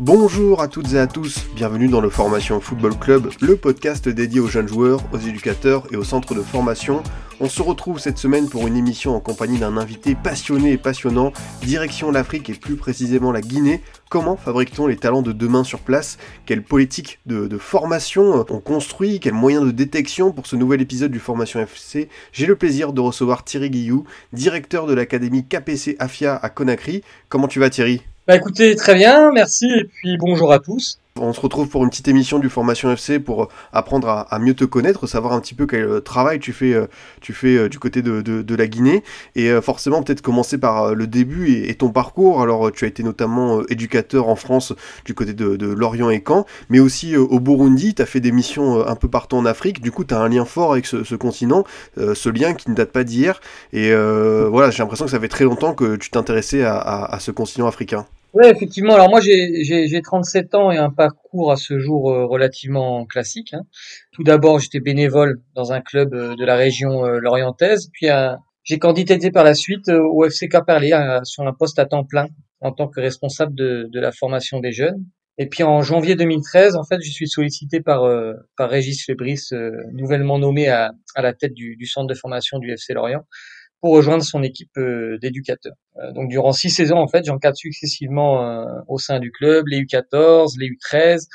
Bonjour à toutes et à tous, bienvenue dans le Formation Football Club, le podcast dédié aux jeunes joueurs, aux éducateurs et aux centres de formation. On se retrouve cette semaine pour une émission en compagnie d'un invité passionné et passionnant, direction l'Afrique et plus précisément la Guinée. Comment fabrique-t-on les talents de demain sur place? Quelle politique de, formation on construit? Quels moyens de détection pour ce nouvel épisode du Formation FC J'ai le plaisir de recevoir Thierry Guillou, directeur de l'académie KPC AFIA à Conakry. Comment tu vas Thierry? Bah écoutez, très bien, merci et puis bonjour à tous. On se retrouve pour une petite émission du Formation FC pour apprendre à, mieux te connaître, savoir un petit peu quel travail tu fais, tu fais du côté de, la Guinée. Et forcément, peut-être commencer par le début et, ton parcours. Alors, tu as été notamment éducateur en France du côté de, Lorient et Caen, mais aussi au Burundi. Tu as fait des missions un peu partout en Afrique. Du coup, tu as un lien fort avec ce, continent, ce lien qui ne date pas d'hier. Et euh, voilà, j'ai l'impression que ça fait très longtemps que tu t'intéressais à ce continent africain. Oui, effectivement. Alors moi, j'ai 37 ans et un parcours à ce jour euh, relativement classique. Hein. Tout d'abord, j'étais bénévole dans un club euh, de la région euh, lorientaise. Puis euh, j'ai candidaté par la suite au FC Caperlé sur un poste à temps plein en tant que responsable de, de, la formation des jeunes. Et puis en janvier 2013, en fait, je suis sollicité par par Régis Febris, nouvellement nommé à, à la tête du, du centre de formation du FC Lorient pour rejoindre son équipe euh, d'éducateurs. Euh, donc durant six saisons, en fait, j'encadre successivement euh, au sein du club les U14, les U13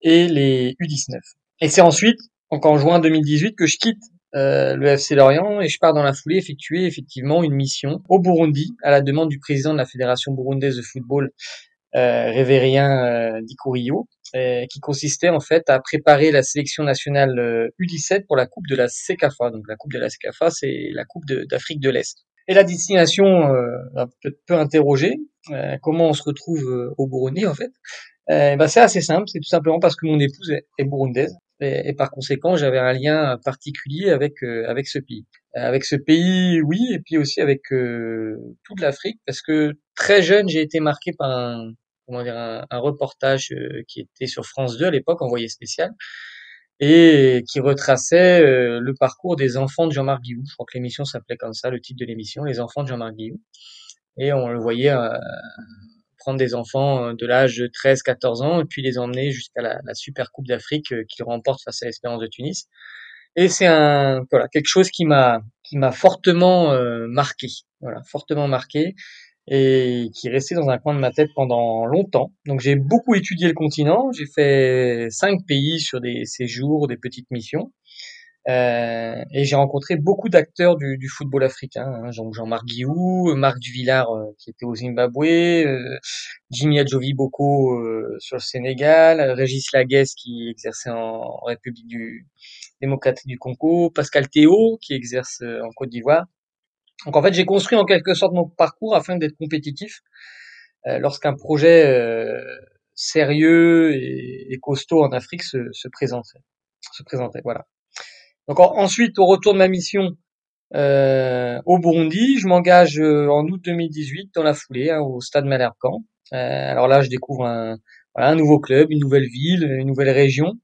et les U19. Et c'est ensuite, donc en juin 2018, que je quitte le FC Lorient et je pars dans la foulée effectuer effectivement une mission au Burundi à la demande du président de la Fédération burundaise de football, euh, Révérien euh, Dikurio, euh, qui consistait en fait à préparer la sélection nationale U17 pour la Coupe de la CECAFA. Donc la Coupe de la CECAFA, c'est la Coupe d'Afrique de, l'Est. Et la destination euh, peut-être peu interrogé. Euh, comment on se retrouve euh, au Burundi en fait euh, ben, C'est assez simple, c'est tout simplement parce que mon épouse est, burundaise. Et, et, par conséquent, j'avais un lien particulier avec euh, avec ce pays. avec ce pays, oui, et puis aussi avec toute l'Afrique, parce que très jeune, j'ai été marqué par un, comment dire, un, un reportage euh, qui était sur France 2 à l'époque, envoyé spécial, et qui retraçait euh, le parcours des enfants de Jean-Marc Guillou. Je crois que l'émission s'appelait comme ça, le titre de l'émission, Les enfants de Jean-Marc Guillou. Et on le voyait euh, prendre des enfants de l'âge de 13-14 ans et puis les emmener jusqu'à la, la, Super Coupe d'Afrique qu'il remporte face à l'Espérance de Tunis. Et c'est un voilà quelque chose qui m'a qui m'a fortement euh, marqué, voilà fortement marqué et qui est resté dans un coin de ma tête pendant longtemps. Donc j'ai beaucoup étudié le continent, j'ai fait cinq pays sur des séjours, des petites missions, euh, et j'ai rencontré beaucoup d'acteurs du, du, football africain, hein, Jean-Marc Guillou, Marc Duvillard euh, qui était au Zimbabwe, euh, Jimmy Adjovi Boko euh, sur le Sénégal, Régis Laguesse qui exerçait en République du démocratique du Congo, Pascal Théo qui exerce en Côte d'Ivoire. Donc en fait, j'ai construit en quelque sorte mon parcours afin d'être compétitif euh, lorsqu'un projet euh, sérieux et, costaud en Afrique se, se, présenterait. Se présentait, voilà. Donc en, ensuite, au retour de ma mission euh, au Burundi, je m'engage en août 2018 dans la foulée hein, au Stade Malherbe-Camp. Euh, alors là, je découvre un nouveau club, une nouvelle ville, une nouvelle région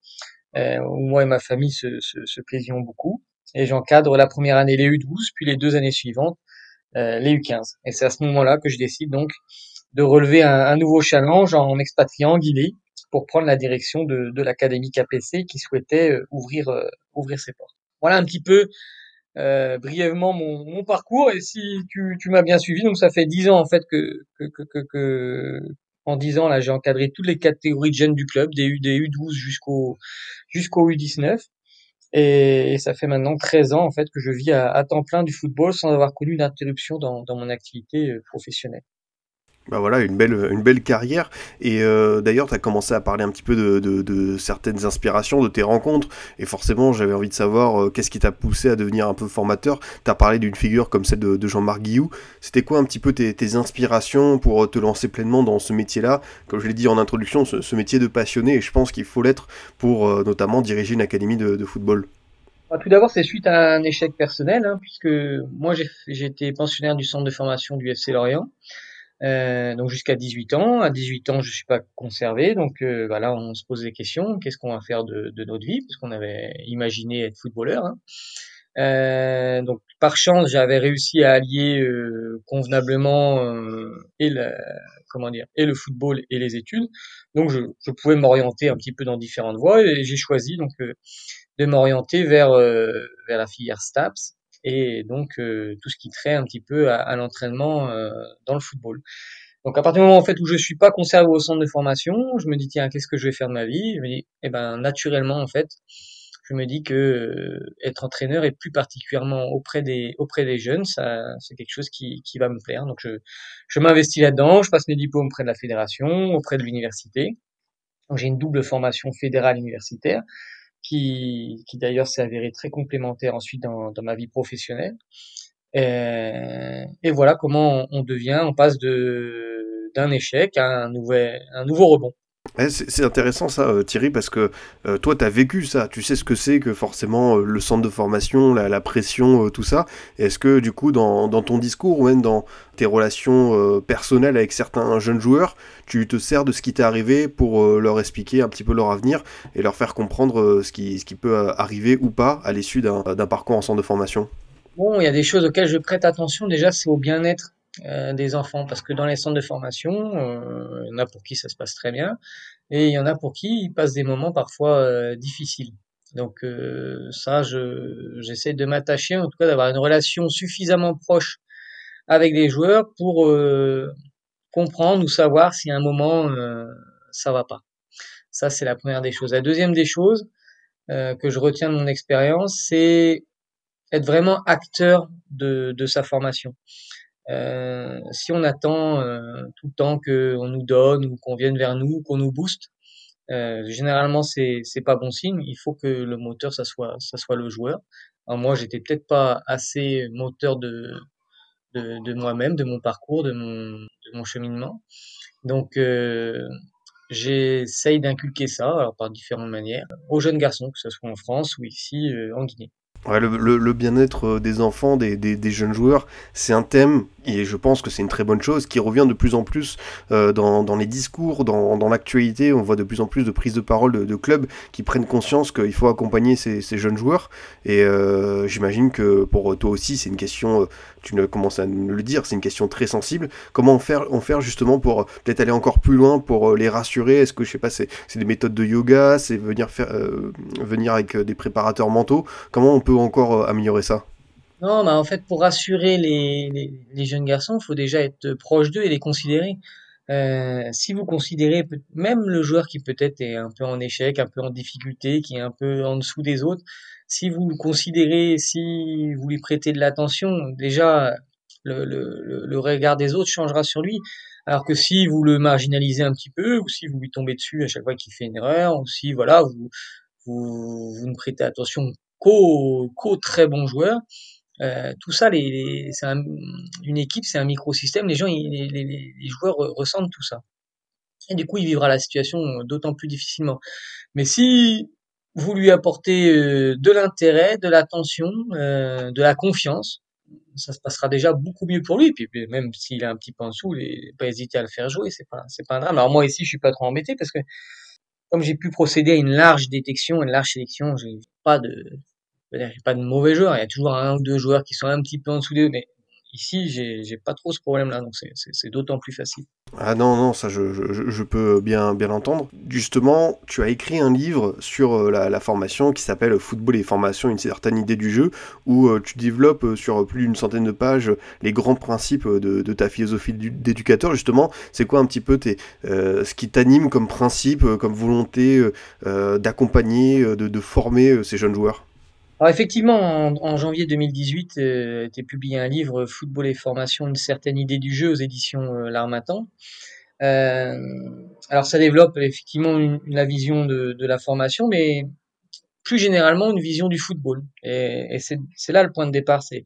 où moi et ma famille se, se, se plaisions beaucoup et j'encadre la première année les U12, puis les deux années suivantes euh, les U15. Et c'est à ce moment-là que je décide donc de relever un, un nouveau challenge en m'expatriant en Guinée pour prendre la direction de, de l'académie KPC qui souhaitait euh, ouvrir euh, ouvrir ses portes. Voilà un petit peu euh, brièvement mon, mon, parcours. Et si tu, tu m'as bien suivi, donc ça fait dix ans en fait que, que, que, que, que en dix ans là j'ai encadré toutes les catégories de jeunes du club, des, U, des U12 jusqu'au jusqu'au U19. Et, ça fait maintenant 13 ans en fait que je vis à, temps plein du football sans avoir connu d'interruption dans, dans mon activité euh, professionnelle. Bah voilà, une belle, une belle carrière. Et euh, d'ailleurs, tu as commencé à parler un petit peu de, de, certaines inspirations, de tes rencontres. Et forcément, j'avais envie de savoir euh, qu'est-ce qui t'a poussé à devenir un peu formateur. Tu as parlé d'une figure comme celle de, Jean-Marc Guillou. C'était quoi un petit peu tes, inspirations pour te lancer pleinement dans ce métier-là? Comme je l'ai dit en introduction, ce, métier de passionné. Et je pense qu'il faut l'être pour euh, notamment diriger une académie de, football. Bah, tout d'abord, c'est suite à un échec personnel, hein, puisque moi j'ai été pensionnaire du centre de formation du FC Lorient. Euh, donc jusqu'à 18 ans. À 18 ans, je suis pas conservé, donc euh, bah là on se pose des questions. Qu'est-ce qu'on va faire de, de, notre vie? Parce qu'on avait imaginé être footballeur. Hein. Euh, donc par chance, j'avais réussi à allier euh, convenablement euh, et la, comment dire et le football et les études. Donc je, je pouvais m'orienter un petit peu dans différentes voies et j'ai choisi donc de m'orienter vers vers la filière STAPS et donc tout ce qui trait un petit peu à, l'entraînement dans le football. Donc à partir du moment en fait où je suis pas conservé au centre de formation, je me dis tiens qu'est-ce que je vais faire de ma vie? Je me dis eh ben naturellement en fait je me dis que euh, être entraîneur et plus particulièrement auprès des auprès des jeunes, ça c'est quelque chose qui, qui va me plaire. Donc je je m'investis là-dedans, je passe mes diplômes auprès de la fédération, auprès de l'université. J'ai une double formation fédérale universitaire qui qui d'ailleurs s'est avérée très complémentaire ensuite dans dans ma vie professionnelle. Et, et voilà comment on devient, on passe de d'un échec à un nouvel un nouveau rebond. C'est intéressant ça, euh, Thierry, parce que euh, toi, tu as vécu ça. Tu sais ce que c'est que forcément euh, le centre de formation, la, pression, tout ça. Est-ce que du coup, dans, dans, ton discours ou même dans tes relations personnelles avec certains jeunes joueurs, tu te sers de ce qui t'est arrivé pour leur expliquer un petit peu leur avenir et leur faire comprendre ce, qui, ce qui peut arriver ou pas à l'issue d'un parcours en centre de formation? Bon, il y a des choses auxquelles je prête attention. Déjà, c'est au bien-être euh, des enfants parce que dans les centres de formation, euh, il y en a pour qui ça se passe très bien et il y en a pour qui ils passent des moments parfois euh, difficiles. Donc ça, je j'essaie de m'attacher, en tout cas d'avoir une relation suffisamment proche avec les joueurs pour comprendre ou savoir si à un moment ça va pas. Ça, c'est la première des choses. La deuxième des choses que je retiens de mon expérience, c'est être vraiment acteur de sa formation. Euh, si on attend euh, tout le temps qu'on nous donne ou qu'on vienne vers nous, qu'on nous booste, euh, généralement c'est c'est pas bon signe. Il faut que le moteur ça soit ça soit le joueur. Alors moi j'étais peut-être pas assez moteur de de, de moi-même, de mon parcours, de mon cheminement. Donc j'essaye d'inculquer ça alors par différentes manières aux jeunes garçons, que ce soit en France ou ici en Guinée. Le, bien-être des enfants, des, des jeunes joueurs, c'est un thème et je pense que c'est une très bonne chose, qui revient de plus en plus euh, dans, les discours, dans, l'actualité. On voit de plus en plus de prises de parole de, clubs qui prennent conscience qu'il faut accompagner ces, jeunes joueurs. Et euh, j'imagine que pour toi aussi, c'est une question, euh, tu ne commences à le dire, c'est une question très sensible. Comment on faire, faire justement pour peut-être aller encore plus loin, pour les rassurer? Est-ce que, je sais pas, c'est des méthodes de yoga, c'est venir, faire, venir avec des préparateurs mentaux? Comment on peut encore améliorer ça? Non, bah en fait, pour rassurer les, les, les jeunes garçons, il faut déjà être proche d'eux et les considérer. Euh, si vous considérez même le joueur qui peut-être est un peu en échec, un peu en difficulté, qui est un peu en dessous des autres, si vous le considérez, si vous lui prêtez de l'attention, déjà le, le, le regard des autres changera sur lui. Alors que si vous le marginalisez un petit peu, ou si vous lui tombez dessus à chaque fois qu'il fait une erreur, ou si voilà vous vous, vous ne prêtez attention qu'aux qu'aux très bons joueurs, euh, tout ça, c'est un, une équipe, c'est un microsystème. Les gens, les, joueurs ressentent tout ça. Et du coup, il vivra la situation d'autant plus difficilement. Mais si vous lui apportez euh, de l'intérêt, de l'attention, euh, de la confiance, ça se passera déjà beaucoup mieux pour lui. Puis même s'il est un petit peu en dessous, il pas hésiter à le faire jouer. C'est pas, pas un drame. Alors moi ici, je suis pas trop embêté parce que comme j'ai pu procéder à une large détection, une large sélection, j'ai pas de, il n'y a pas de mauvais joueurs, il y a toujours un ou deux joueurs qui sont un petit peu en dessous d'eux, mais ici, j'ai pas trop ce problème-là, donc c'est d'autant plus facile. Ah non, non, ça je, peux bien, bien l'entendre. Justement, tu as écrit un livre sur euh, la, formation qui s'appelle Football et formation, une certaine idée du jeu, où euh, tu développes euh, sur plus d'une centaine de pages les grands principes de, ta philosophie d'éducateur. Justement, c'est quoi un petit peu tes, ce qui t'anime comme principe, comme volonté d'accompagner, de former ces jeunes joueurs? Alors effectivement, en, janvier 2018, euh, était publié un livre Football et formation, une certaine idée du jeu aux éditions euh, L'Armatan. Euh, alors ça développe effectivement une, la vision de, de, la formation, mais plus généralement une vision du football. Et, et c'est là le point de départ, c'est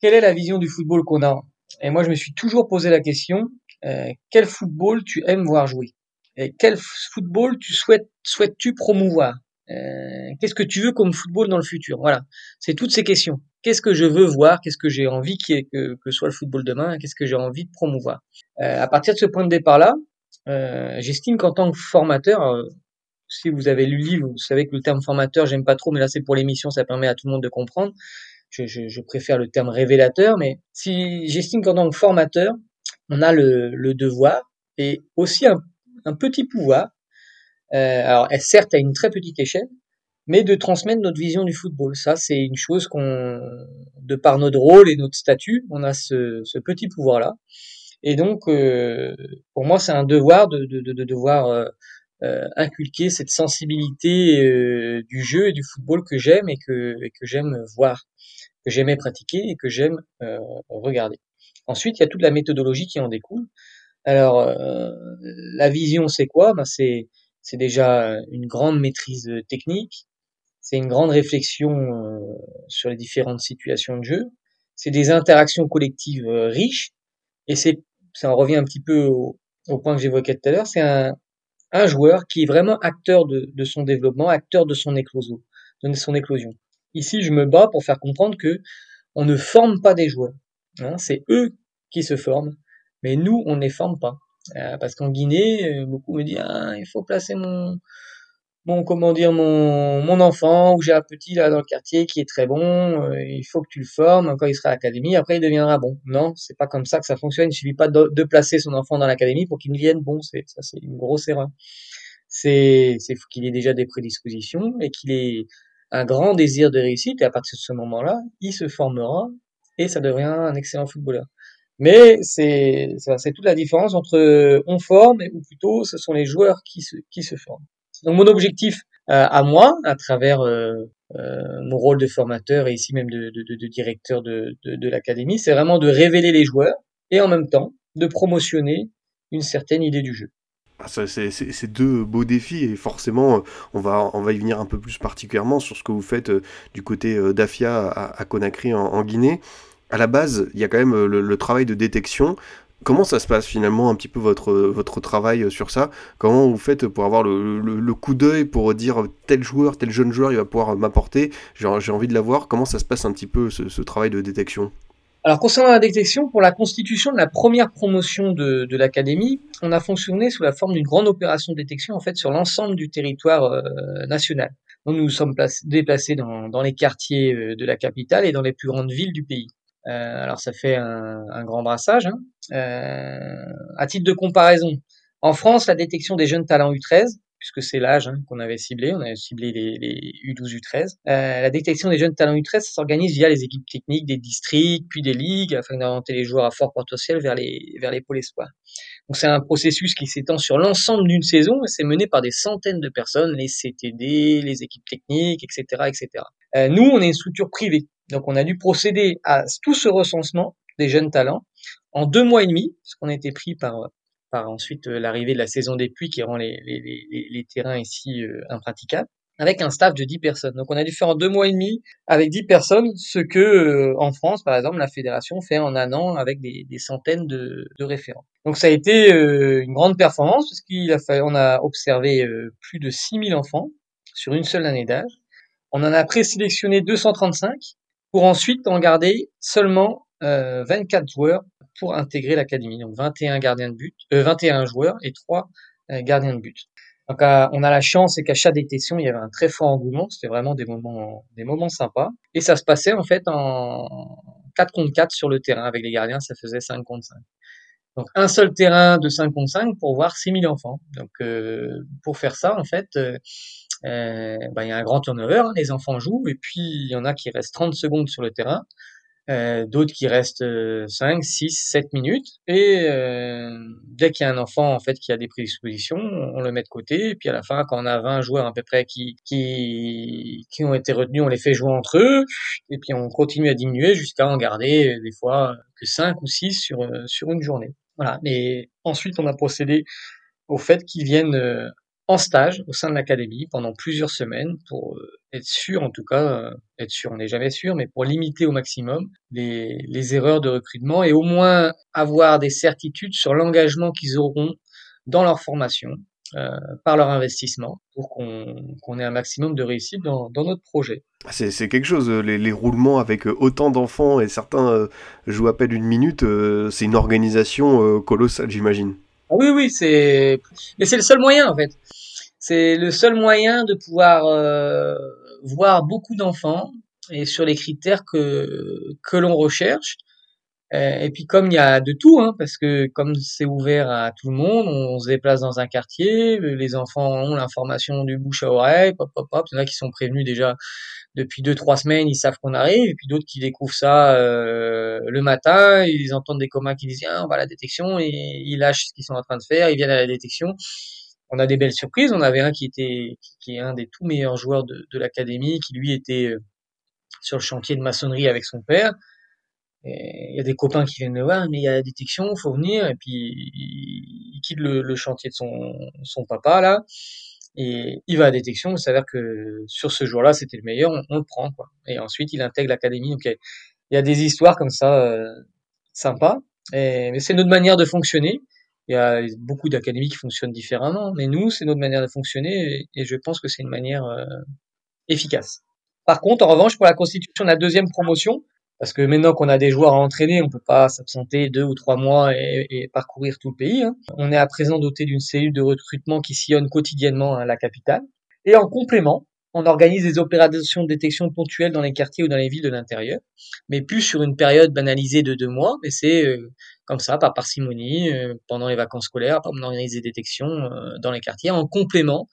quelle est la vision du football qu'on a? Et moi je me suis toujours posé la question, euh, quel football tu aimes voir jouer? Et quel football tu souhaites souhaites-tu promouvoir? Euh, qu'est-ce que tu veux comme football dans le futur? Voilà, c'est toutes ces questions. Qu'est-ce que je veux voir? Qu'est-ce que j'ai envie que, que soit le football demain? Qu'est-ce que j'ai envie de promouvoir? Euh, À partir de ce point de départ-là, euh, j'estime qu'en tant que formateur, euh, si vous avez lu le livre, vous savez que le terme formateur, j'aime pas trop, mais là c'est pour l'émission, ça permet à tout le monde de comprendre. Je, je, je préfère le terme révélateur, mais si j'estime qu'en tant que formateur, on a le, le devoir et aussi un, un petit pouvoir. Euh, alors certes à une très petite échelle, mais de transmettre notre vision du football. Ça, c'est une chose qu'on, de par notre rôle et notre statut, on a ce, ce petit pouvoir-là. Et donc, euh, pour moi, c'est un devoir de, de, de, devoir euh, euh, inculquer cette sensibilité euh, du jeu et du football que j'aime et que, et que j'aime voir, que j'aimais pratiquer et que j'aime euh, regarder. Ensuite, il y a toute la méthodologie qui en découle. Alors, la vision, c'est quoi? Ben, c'est, c'est déjà une grande maîtrise technique, c'est une grande réflexion sur les différentes situations de jeu, c'est des interactions collectives riches, et c'est ça en revient un petit peu au, point que j'évoquais tout à l'heure, c'est un, joueur qui est vraiment acteur de, son développement, acteur de son éclosion, de son éclosion. Ici, je me bats pour faire comprendre que on ne forme pas des joueurs. Hein, c'est eux qui se forment, mais nous, on ne les forme pas. Euh, parce qu'en Guinée, euh, beaucoup me disent ah, il faut placer mon, mon comment dire mon, mon enfant ou j'ai un petit là dans le quartier qui est très bon, euh, il faut que tu le formes quand il sera à l'académie, après il deviendra bon. Non, c'est pas comme ça que ça fonctionne. Il suffit pas de, placer son enfant dans l'académie pour qu'il devienne bon. C'est ça, c'est une grosse erreur. C'est c'est qu'il ait déjà des prédispositions et qu'il ait un grand désir de réussite et à partir de ce moment-là, il se formera et ça devient un excellent footballeur. Mais c'est toute la différence entre on forme ou plutôt ce sont les joueurs qui se forment. Donc mon objectif euh, à moi, à travers euh, euh, mon rôle de formateur et ici même de, directeur de, l'académie, c'est vraiment de révéler les joueurs et en même temps de promotionner une certaine idée du jeu. Ah, c'est deux beaux défis et forcément on va, y venir un peu plus particulièrement sur ce que vous faites du côté d'Afia à, Conakry en, Guinée. À la base, il y a quand même le, le travail de détection. Comment ça se passe finalement un petit peu votre, votre travail sur ça? Comment vous faites pour avoir le, coup d'œil pour dire tel joueur, tel jeune joueur, il va pouvoir m'apporter, j'ai envie de l'avoir Comment ça se passe un petit peu ce, travail de détection? Alors concernant la détection, pour la constitution de la première promotion de, l'académie, on a fonctionné sous la forme d'une grande opération de détection en fait sur l'ensemble du territoire euh, national. nous nous sommes déplacés dans, les quartiers euh, de la capitale et dans les plus grandes villes du pays. Euh, alors ça fait un, un grand brassage. Hein. Euh, à titre de comparaison, en France, la détection des jeunes talents U13, puisque c'est l'âge hein, qu'on avait ciblé, on avait ciblé les, les U12, U13. Euh, la détection des jeunes talents U13 s'organise via les équipes techniques des districts, puis des ligues, afin d'orienter les joueurs à fort potentiel vers les, vers les pôles espoirs. Donc c'est un processus qui s'étend sur l'ensemble d'une saison et c'est mené par des centaines de personnes, les CTD, les équipes techniques, etc. etc. Euh, nous, on est une structure privée, donc on a dû procéder à tout ce recensement des jeunes talents en deux mois et demi, parce qu'on a été pris par, par ensuite euh, l'arrivée de la saison des pluies qui rend les, les, les, terrains ici euh, impraticables, avec un staff de 10 personnes. Donc on a dû faire en deux mois et demi avec 10 personnes ce que euh, en France, par exemple, la fédération fait en un an avec des, des centaines de, de, référents. Donc ça a été une grande performance parce qu'il a a observé plus de 6000 enfants sur une seule année d'âge. On en a présélectionné 235 pour ensuite en garder seulement euh, 24 joueurs pour intégrer l'académie. Donc 21 gardiens de but, euh, 21 joueurs et 3 euh, gardiens de but. Donc euh, on a la chance et qu'à chaque détection il y avait un très fort engouement. C'était vraiment des moments, des moments sympas. Et ça se passait en fait en 4 contre 4 sur le terrain avec les gardiens. Ça faisait 5 contre 5. Donc un seul terrain de 5 contre 5 pour voir 6000 enfants. Donc euh, pour faire ça en fait ben, il y a un grand turnover, hein, les enfants jouent, et puis il y en a qui restent 30 secondes sur le terrain, euh, d'autres qui restent 5, 6, 7 minutes, et euh, dès qu'il y a un enfant en fait qui a des prédispositions, on le met de côté, et puis à la fin, quand on a 20 joueurs à peu près qui, qui, qui ont été retenus, on les fait jouer entre eux, et puis on continue à diminuer jusqu'à en garder des fois que 5 ou 6 sur, sur une journée. Voilà. Et ensuite, on a procédé au fait qu'ils viennent en stage au sein de l'académie pendant plusieurs semaines pour euh, être sûr, en tout cas, euh, être sûr, on n'est jamais sûr, mais pour limiter au maximum les, les erreurs de recrutement et au moins avoir des certitudes sur l'engagement qu'ils auront dans leur formation par leur investissement pour qu'on ait un maximum de réussite dans, dans notre projet. C'est quelque chose, les, les, roulements avec autant d'enfants et certains jouent à peine une minute, c'est une organisation colossale, j'imagine. Ah oui, oui, c'est. Mais c'est le seul moyen en fait. C'est le seul moyen de pouvoir euh, voir beaucoup d'enfants et sur les critères que que l'on recherche. Euh, et puis comme il y a de tout, hein, parce que comme c'est ouvert à tout le monde, on se déplace dans un quartier, les enfants ont l'information du bouche à oreille, pop pop pop. Il y en a qui sont prévenus déjà depuis deux trois semaines, ils savent qu'on arrive, et puis d'autres qui découvrent ça euh, le matin, ils entendent des communs qui disent on va à la détection et ils lâchent ce qu'ils sont en train de faire, ils viennent à la détection. On a des belles surprises. On avait un qui était qui, est un des tout meilleurs joueurs de, de l'académie, qui lui était euh, sur le chantier de maçonnerie avec son père. Il y a des copains qui viennent le voir, mais il y a la détection, faut venir. Et puis il, quitte le, le, chantier de son, son papa là et il va à détection, il s'avère que sur ce jour-là, c'était le meilleur, on, le prend, quoi. Et ensuite, il intègre l'académie. Donc, il y, a des histoires comme ça, euh, sympas. Et, mais c'est notre manière de fonctionner. Il y a beaucoup d'académies qui fonctionnent différemment, mais nous, c'est notre manière de fonctionner, et, je pense que c'est une manière euh, efficace. Par contre, en revanche, pour la constitution de la deuxième promotion, parce que maintenant qu'on a des joueurs à entraîner, on peut pas s'absenter deux ou trois mois et, parcourir tout le pays. Hein. On est à présent doté d'une cellule de recrutement qui sillonne quotidiennement à la capitale. Et en complément, on organise des opérations de détection ponctuelles dans les quartiers ou dans les villes de l'intérieur, mais plus sur une période banalisée de deux mois, mais c'est euh, comme ça, par parcimonie, euh, pendant les vacances scolaires, on organise des détections euh, dans les quartiers en complément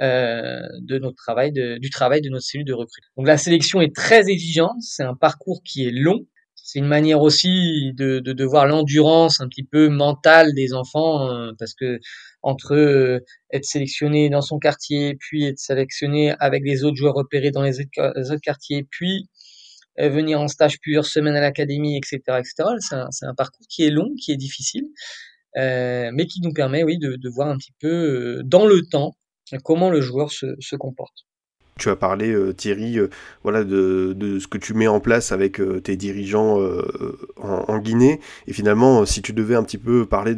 de notre travail, du travail de notre cellule de recrutement. Donc la sélection est très exigeante, c'est un parcours qui est long. C'est une manière aussi de, de, voir l'endurance un petit peu mentale des enfants, parce que entre euh, être sélectionné dans son quartier, puis être sélectionné avec les autres joueurs repérés dans les autres, quartiers, puis venir en stage plusieurs semaines à l'académie, etc., etc. C'est un, parcours qui est long, qui est difficile, euh, mais qui nous permet, oui, de, voir un petit peu dans le temps comment le joueur se comporte. Tu as parlé, euh, Thierry, euh, voilà, de, ce que tu mets en place avec euh, tes dirigeants en, Guinée. Et finalement, si tu devais un petit peu parler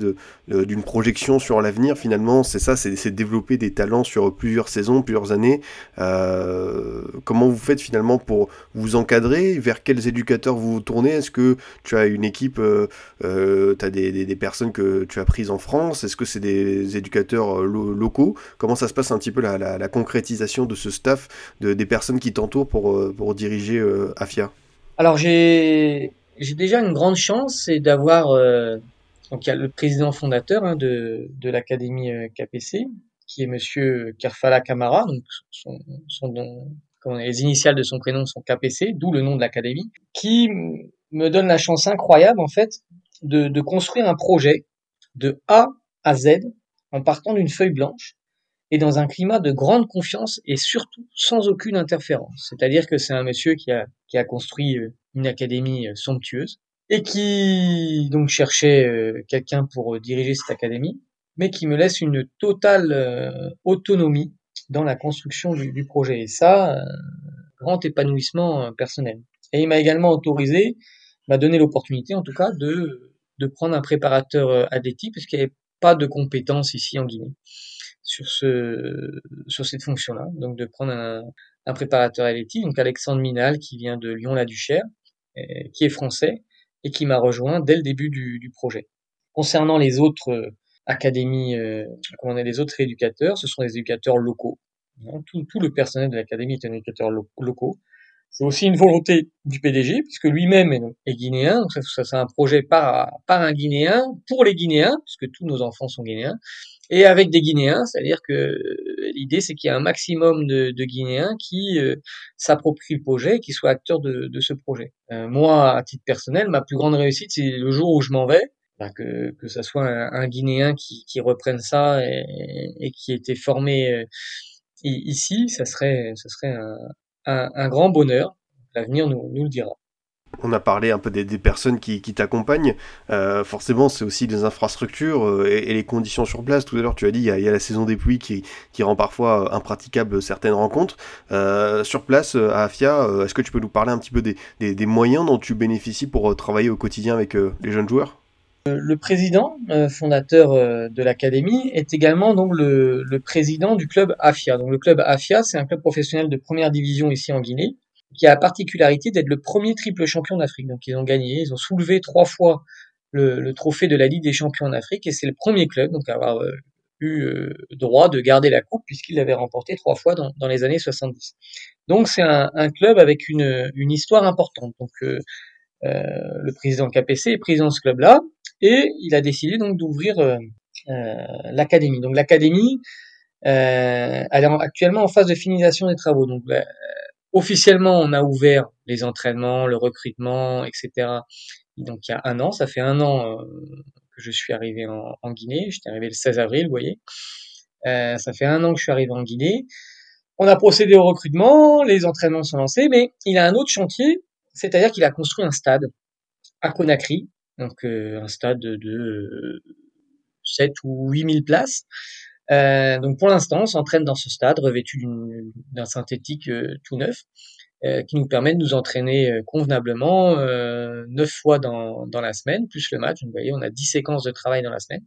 d'une projection sur l'avenir, finalement, c'est ça, c'est, développer des talents sur plusieurs saisons, plusieurs années. comment vous faites finalement pour vous encadrer? Vers quels éducateurs vous vous tournez? Est-ce que tu as une équipe, tu as des, personnes que tu as prises en France? Est-ce que c'est des éducateurs locaux? Comment ça se passe un petit peu la concrétisation de ce staff de, des personnes qui t'entourent pour, euh, pour diriger euh, AFIA Alors j'ai déjà une grande chance, c'est d'avoir euh, donc il y a le président fondateur hein, de, de l'académie KPC, qui est Monsieur Kerfala Kamara, donc son, les initiales de son prénom sont KPC, d'où le nom de l'académie, qui me donne la chance incroyable en fait de, de construire un projet de A à Z en partant d'une feuille blanche et dans un climat de grande confiance et surtout sans aucune interférence. C'est-à-dire que c'est un monsieur qui a, qui a construit euh, une académie euh, somptueuse et qui donc cherchait euh, quelqu'un pour diriger cette académie, mais qui me laisse une totale autonomie dans la construction du, projet. Et ça, grand épanouissement personnel. Et il m'a également autorisé, m'a donné l'opportunité en tout cas de, de prendre un préparateur athlétique parce qu'il n'y avait pas de compétences ici en Guinée sur ce sur cette fonction-là, donc de prendre un, un préparateur électif, donc Alexandre Minal qui vient de Lyon-la-Duchère, qui est français et qui m'a rejoint dès le début du, projet. Concernant les autres euh, académies, euh, on est les autres éducateurs, ce sont des éducateurs locaux. Hein, tout, le personnel de l'académie est un éducateur lo locaux. C'est aussi une volonté du PDG, puisque lui-même est, guinéen, donc ça, c'est un projet par un Guinéen, pour les Guinéens, puisque tous nos enfants sont guinéens, et avec des Guinéens, c'est-à-dire que l'idée c'est qu'il y a un maximum de, de Guinéens qui euh, s'approprient le projet, qui soient acteurs de, de ce projet. Euh, moi, à titre personnel, ma plus grande réussite, c'est le jour où je m'en vais, bah, que que ça soit un, un Guinéen qui, qui reprenne ça et, et qui était formé euh, ici, ça serait ça serait un, un, un grand bonheur. L'avenir nous, nous le dira on a parlé un peu des, personnes qui, t'accompagnent. Euh, forcément, c'est aussi les infrastructures euh, et, les conditions sur place. Tout à l'heure, tu as dit, il y, a, la saison des pluies qui, rend parfois impraticable certaines rencontres. Euh, sur place, à Afia, est-ce que tu peux nous parler un petit peu des, moyens dont tu bénéficies pour travailler au quotidien avec les jeunes joueurs? Le président fondateur de l'académie est également donc le, le, président du club AFIA. Donc le club AFIA, c'est un club professionnel de première division ici en Guinée, qui a la particularité d'être le premier triple champion d'Afrique. Donc ils ont gagné, ils ont soulevé trois fois le, le trophée de la Ligue des champions en Afrique et c'est le premier club donc à avoir eu euh, droit de garder la coupe puisqu'il l'avait remporté trois fois dans, dans, les années 70. Donc c'est un, un, club avec une, une histoire importante. Donc euh, euh le président KPC est président de ce club-là et il a décidé donc d'ouvrir euh, euh l'académie. Donc l'académie, elle est actuellement en phase de finalisation des travaux. Donc officiellement, on a ouvert les entraînements, le recrutement, etc. Donc il y a un an, ça fait un an je suis arrivé en, en Guinée. J'étais arrivé le 16 avril, vous voyez. Euh, ça fait un an que je suis arrivé en Guinée. On a procédé au recrutement, les entraînements sont lancés, mais il a un autre chantier, c'est-à-dire qu'il a construit un stade à Conakry, donc euh, un stade de 7 ou 8 000 places. Euh, donc pour l'instant, on s'entraîne dans ce stade revêtu d'un synthétique euh, tout neuf. Euh, qui nous permet de nous entraîner convenablement neuf fois dans, la semaine, plus le match. vous voyez, on a dix séquences de travail dans la semaine.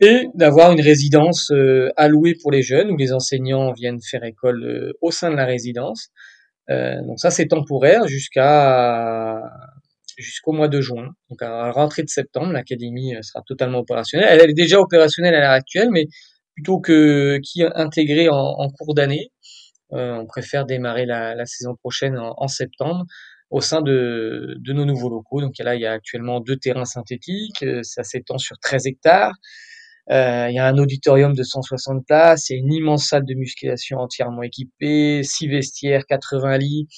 Et d'avoir une résidence allouée pour les jeunes, où les enseignants viennent faire école au sein de la résidence. donc ça, c'est temporaire jusqu'au mois de juin. Donc à la rentrée de septembre, l'académie sera totalement opérationnelle. Elle, est déjà opérationnelle à l'heure actuelle, mais plutôt que qui intégrée en, en cours d'année. Euh, on préfère démarrer la, la saison prochaine en, en, septembre au sein de, de, nos nouveaux locaux. Donc là, il y a actuellement deux terrains synthétiques, euh, ça s'étend sur 13 hectares. Euh, il y a un auditorium de 160 places, il y a une immense salle de musculation entièrement équipée, six vestiaires, 80 lits,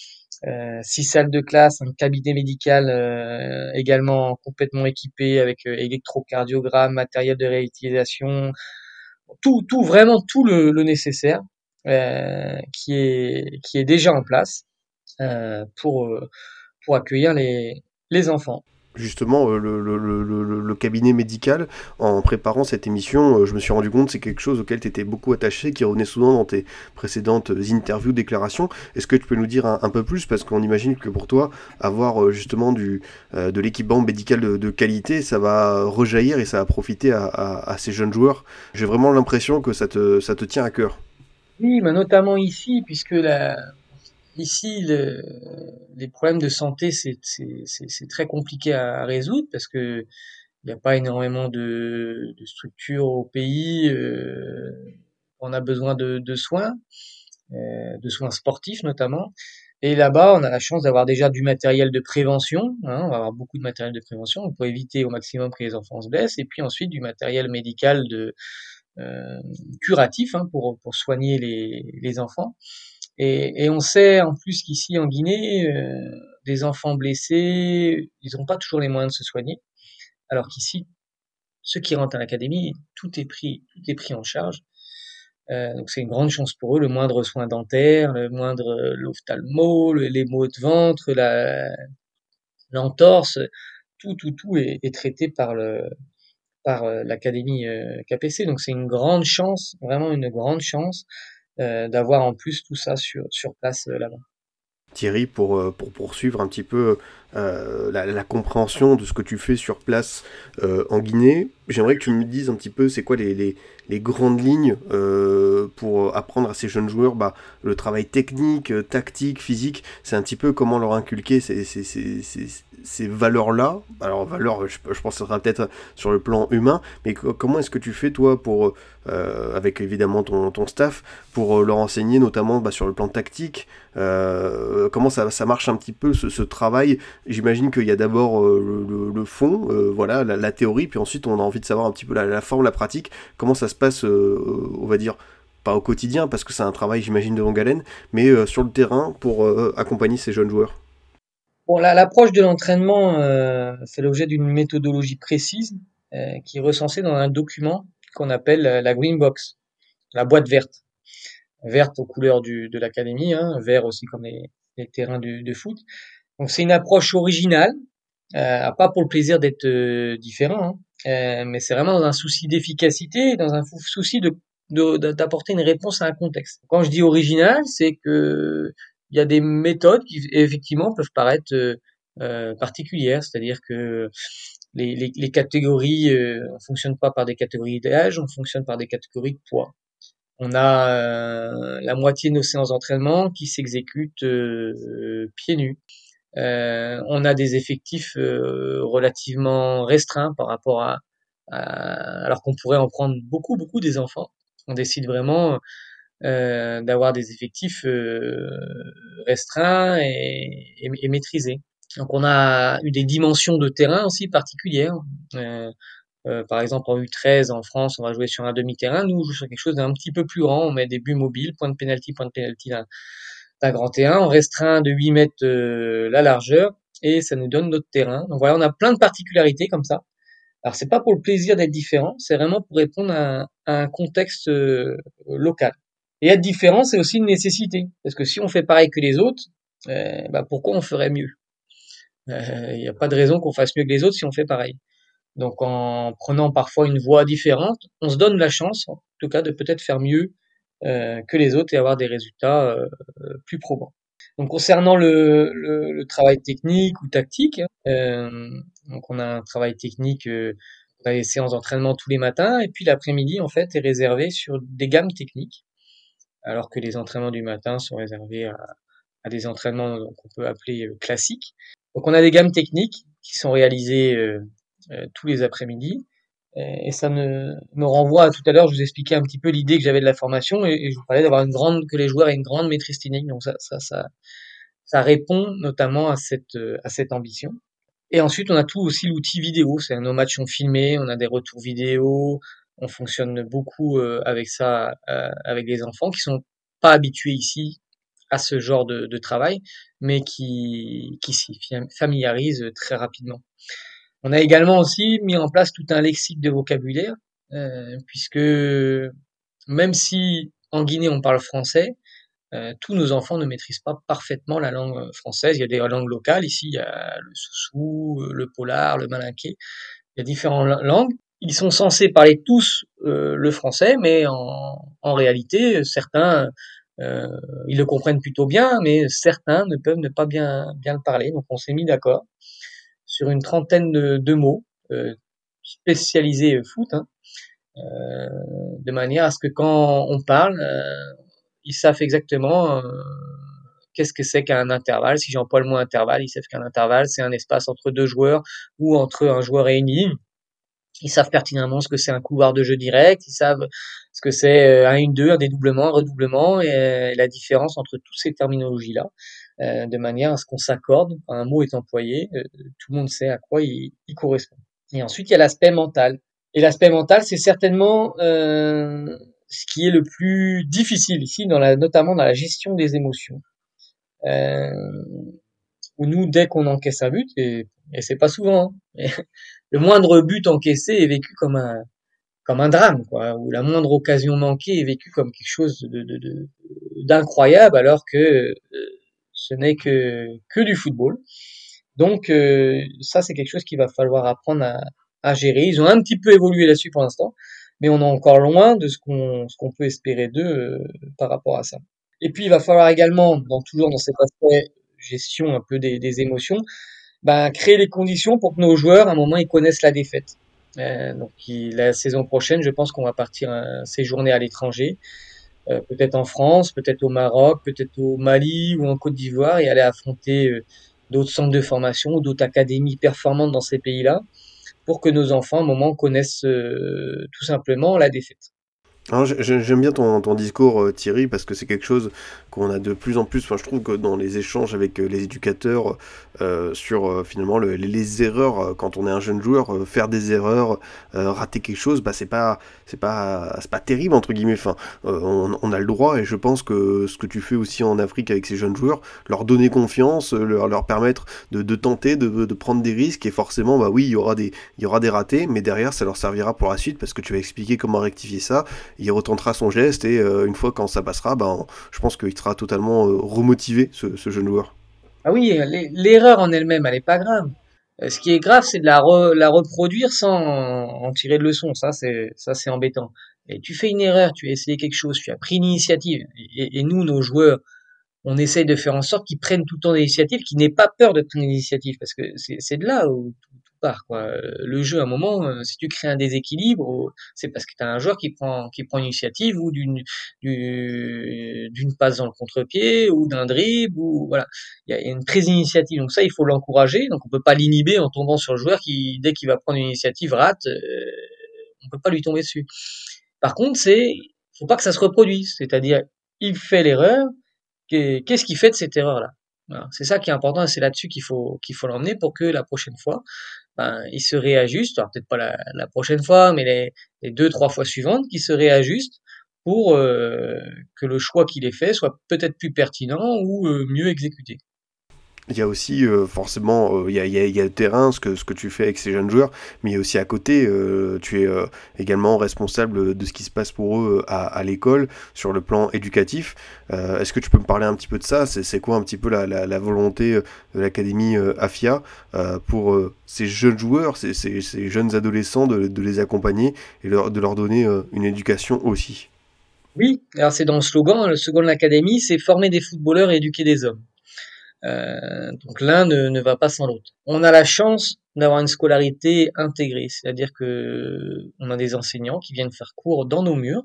euh, six salles de classe, un cabinet médical euh, également complètement équipé avec euh, électrocardiogramme, matériel de réutilisation, tout, tout vraiment tout le, nécessaire euh, qui est qui est déjà en place euh, pour euh, pour accueillir les enfants justement le, le, cabinet médical, en préparant cette émission, je me suis rendu compte c'est quelque chose auquel tu étais beaucoup attaché, qui revenait souvent dans tes précédentes interviews, déclarations. Est-ce que tu peux nous dire un, peu plus? Parce qu'on imagine que pour toi, avoir justement de l'équipement médical de, qualité, ça va rejaillir et ça va profiter à ces jeunes joueurs. J'ai vraiment l'impression que ça te, ça te tient à cœur. Oui, mais notamment ici, puisque la, ici, le, les problèmes de santé, c'est très compliqué à, résoudre parce que il n'y a pas énormément de, de structures au pays. Euh, on a besoin de, de soins, euh, de soins sportifs notamment. Et là-bas, on a la chance d'avoir déjà du matériel de prévention. Hein, on va avoir beaucoup de matériel de prévention pour éviter au maximum que les enfants se blessent. Et puis ensuite, du matériel médical de, euh, curatif hein, pour, pour soigner les, les enfants. Et, on sait en plus qu'ici en Guinée, euh, des enfants blessés, ils n'ont pas toujours les moyens de se soigner, alors qu'ici, ceux qui rentrent à l'académie, tout est pris, tout est pris en charge. Euh, donc c'est une grande chance pour eux. Le moindre soin dentaire, le moindre l'ophtalmo, les maux de ventre, la l'entorse, tout tout tout est, est traité par le par euh, l'académie euh, KPC. Donc c'est une grande chance, vraiment une grande chance euh, d'avoir en plus tout ça sur, sur place là-bas. Thierry, pour, pour poursuivre un petit peu euh, la, compréhension de ce que tu fais sur place euh, en Guinée, j'aimerais que tu me dises un petit peu c'est quoi les, les, grandes lignes euh, pour apprendre à ces jeunes joueurs bah, le travail technique, tactique, physique, c'est un petit peu comment leur inculquer ces, ces, ces, ces valeurs-là. Alors, valeurs, je, pense que ça sera peut-être sur le plan humain, mais comment est-ce que tu fais, toi, pour, avec évidemment ton, ton, staff, pour leur enseigner, notamment bah, sur le plan tactique, comment ça, ça, marche un petit peu ce travail J'imagine qu'il y a d'abord euh, le, fond, euh, voilà, la, théorie, puis ensuite on a envie de savoir un petit peu la, forme, la pratique, comment ça se passe, euh, on va dire, pas au quotidien, parce que c'est un travail, j'imagine, de longue haleine, mais sur le terrain pour accompagner ces jeunes joueurs? Bon, l'approche de l'entraînement euh, fait l'objet d'une méthodologie précise qui est recensée dans un document qu'on appelle la Green Box, la boîte verte, verte aux couleurs de l'académie, hein, vert aussi comme les, terrains de foot. Donc c'est une approche originale, euh, pas pour le plaisir d'être euh, différent, hein, euh, mais c'est vraiment dans un souci d'efficacité, dans un souci de d'apporter une réponse à un contexte. Quand je dis original, c'est que il y a des méthodes qui effectivement peuvent paraître euh, particulières, c'est-à-dire que les, les, les catégories, euh, on fonctionne pas par des catégories d'âge, on fonctionne par des catégories de poids. On a euh, la moitié de nos séances d'entraînement qui s'exécutent euh, pieds nus. Euh, on a des effectifs relativement restreints par rapport à, alors qu'on pourrait en prendre beaucoup, beaucoup des enfants. On décide vraiment d'avoir des effectifs restreints et, maîtrisés. Donc on a eu des dimensions de terrain aussi particulières. Euh, euh, par exemple, en U13 en France, on va jouer sur un demi-terrain. Nous, on joue sur quelque chose d'un petit peu plus grand. On met des buts mobiles, point de pénalty, point de pénalty d'un grand terrain. On restreint de 8 mètres euh, la largeur et ça nous donne notre terrain. Donc voilà, on a plein de particularités comme ça. Alors c'est pas pour le plaisir d'être différent, c'est vraiment pour répondre à un, contexte euh, local. Et être différent, c'est aussi une nécessité, parce que si on fait pareil que les autres, bah pourquoi on ferait mieux? Il n'y a pas de raison qu'on fasse mieux que les autres si on fait pareil. Donc en prenant parfois une voie différente, on se donne la chance, en tout cas, de peut-être faire mieux euh, que les autres et avoir des résultats euh, plus probants. Donc concernant le, le, le, travail technique ou tactique, euh, donc on a un travail technique, euh, on a des séances d'entraînement tous les matins et puis l'après-midi en fait est réservé sur des gammes techniques, alors que les entraînements du matin sont réservés à, à des entraînements qu'on peut appeler euh, classiques. Donc on a des gammes techniques qui sont réalisées euh, tous les après-midi. Et, ça me, me renvoie à tout à l'heure, je vous expliquais un petit peu l'idée que j'avais de la formation et, je vous parlais d'avoir une grande, que les joueurs aient une grande maîtrise technique. Donc ça, ça, ça, ça répond notamment à cette, à cette ambition. Et ensuite, on a tout aussi l'outil vidéo. C'est nos matchs sont filmés, on a des retours vidéo, on fonctionne beaucoup euh, avec ça, euh, avec des enfants qui sont pas habitués ici à ce genre de, de travail, mais qui, qui s'y familiarisent très rapidement. On a également aussi mis en place tout un lexique de vocabulaire, euh, puisque même si en Guinée on parle français, euh, tous nos enfants ne maîtrisent pas parfaitement la langue française. Il y a des langues locales. Ici, il y a le soussou, le polar, le malinqué. Il y a différentes langues. Ils sont censés parler tous euh, le français, mais en, en réalité, certains, euh, ils le comprennent plutôt bien, mais certains ne peuvent ne pas bien, bien le parler. Donc, on s'est mis d'accord sur une trentaine de, mots euh, spécialisés foot, hein, euh, de manière à ce que quand on parle, euh, ils savent exactement qu'est-ce que c'est qu'un intervalle. Si j'emploie le mot intervalle, ils savent qu'un intervalle, c'est un espace entre deux joueurs ou entre un joueur et une ligne. Ils savent pertinemment ce que c'est un couloir de jeu direct, ils savent ce que c'est un 1-2, un dédoublement, un redoublement, et la différence entre toutes ces terminologies-là. Euh, de manière à ce qu'on s'accorde un mot est employé, euh, tout le monde sait à quoi il, il correspond. Et ensuite, il y a l'aspect mental. Et l'aspect mental, c'est certainement euh, ce qui est le plus difficile ici, dans la, notamment dans la gestion des émotions. Euh, où nous, dès qu'on encaisse un but, et, et c'est pas souvent, hein, le moindre but encaissé est vécu comme un comme un drame, quoi, la moindre occasion manquée est vécue comme quelque chose de, d'incroyable, de, alors que euh, ce n'est que, que du football. Donc euh, ça, c'est quelque chose qu'il va falloir apprendre à, gérer. Ils ont un petit peu évolué là-dessus pour l'instant, mais on est encore loin de ce qu'on peut espérer d'eux euh, par rapport à ça. Et puis il va falloir également, toujours dans cet aspect gestion un peu des, émotions, ben, créer les conditions pour que nos joueurs, à un moment, ils connaissent la défaite. Euh, donc la saison prochaine, je pense qu'on va partir séjourner à l'étranger. Euh, peut-être en France, peut-être au Maroc, peut-être au Mali ou en Côte d'Ivoire et aller affronter euh, d'autres centres de formation ou d'autres académies performantes dans ces pays-là pour que nos enfants, à un moment, connaissent euh, tout simplement la défaite. J'aime bien ton, ton discours Thierry parce que c'est quelque chose qu'on a de plus en plus, enfin je trouve que dans les échanges avec les éducateurs euh, sur finalement le, les, erreurs quand on est un jeune joueur, faire des erreurs, rater quelque chose, bah c'est pas c'est pas pas terrible entre guillemets. Enfin, on, on, a le droit et je pense que ce que tu fais aussi en Afrique avec ces jeunes joueurs, leur donner confiance, leur, leur permettre de, de tenter, de, de, prendre des risques et forcément bah oui il y aura des il y aura des ratés, mais derrière ça leur servira pour la suite parce que tu vas expliquer comment rectifier ça. Il retentera son geste et une fois quand ça passera, ben je pense qu'il sera totalement euh, remotivé, ce, ce, jeune joueur. Ah oui, l'erreur en elle-même, elle est pas grave. Euh, ce qui est grave, c'est de la, re, la reproduire sans en tirer de leçon. Ça, c'est ça, c'est embêtant. Et tu fais une erreur, tu as essayé quelque chose, tu as pris l'initiative. Et, et, nous, nos joueurs, on essaye de faire en sorte qu'ils prennent tout le temps l'initiative, qu'ils n'aient pas peur de prendre l'initiative, parce que c'est de là où Le jeu, à un moment, euh, si tu crées un déséquilibre, c'est parce que tu as un joueur qui prend, qui prend l'initiative ou d'une, passe dans le contre-pied ou d'un dribble. Ou, voilà. Il y a une prise d'initiative. Donc ça, il faut l'encourager. Donc on peut pas l'inhiber en tombant sur le joueur qui, dès qu'il va prendre une initiative, rate. Euh, on peut pas lui tomber dessus. Par contre, c'est faut pas que ça se reproduise. C'est-à-dire, il fait l'erreur. Qu'est-ce qu'il fait de cette erreur-là? C'est ça qui est important et c'est là-dessus qu'il faut qu'il faut l'emmener pour que la prochaine fois, ben, il se réajuste. Alors peut-être pas la, prochaine fois, mais les, deux trois fois suivantes, qu'il se réajuste pour euh, que le choix qu'il ait fait soit peut-être plus pertinent ou euh, mieux exécuté. Il y a aussi euh, forcément, euh, il, y a, le terrain, ce que, ce que tu fais avec ces jeunes joueurs, mais il y a aussi à côté, euh, tu es également responsable de ce qui se passe pour eux à, l'école, sur le plan éducatif. Est-ce que tu peux me parler un petit peu de ça? C'est quoi un petit peu la, volonté de l'Académie AFIA pour ces jeunes joueurs, ces, jeunes adolescents, de, les accompagner et de leur donner une éducation aussi? Oui, alors c'est dans le slogan, le slogan de l'Académie, c'est former des footballeurs et éduquer des hommes. Euh, donc l'un ne, ne, va pas sans l'autre. On a la chance d'avoir une scolarité intégrée, c'est-à-dire que on a des enseignants qui viennent faire cours dans nos murs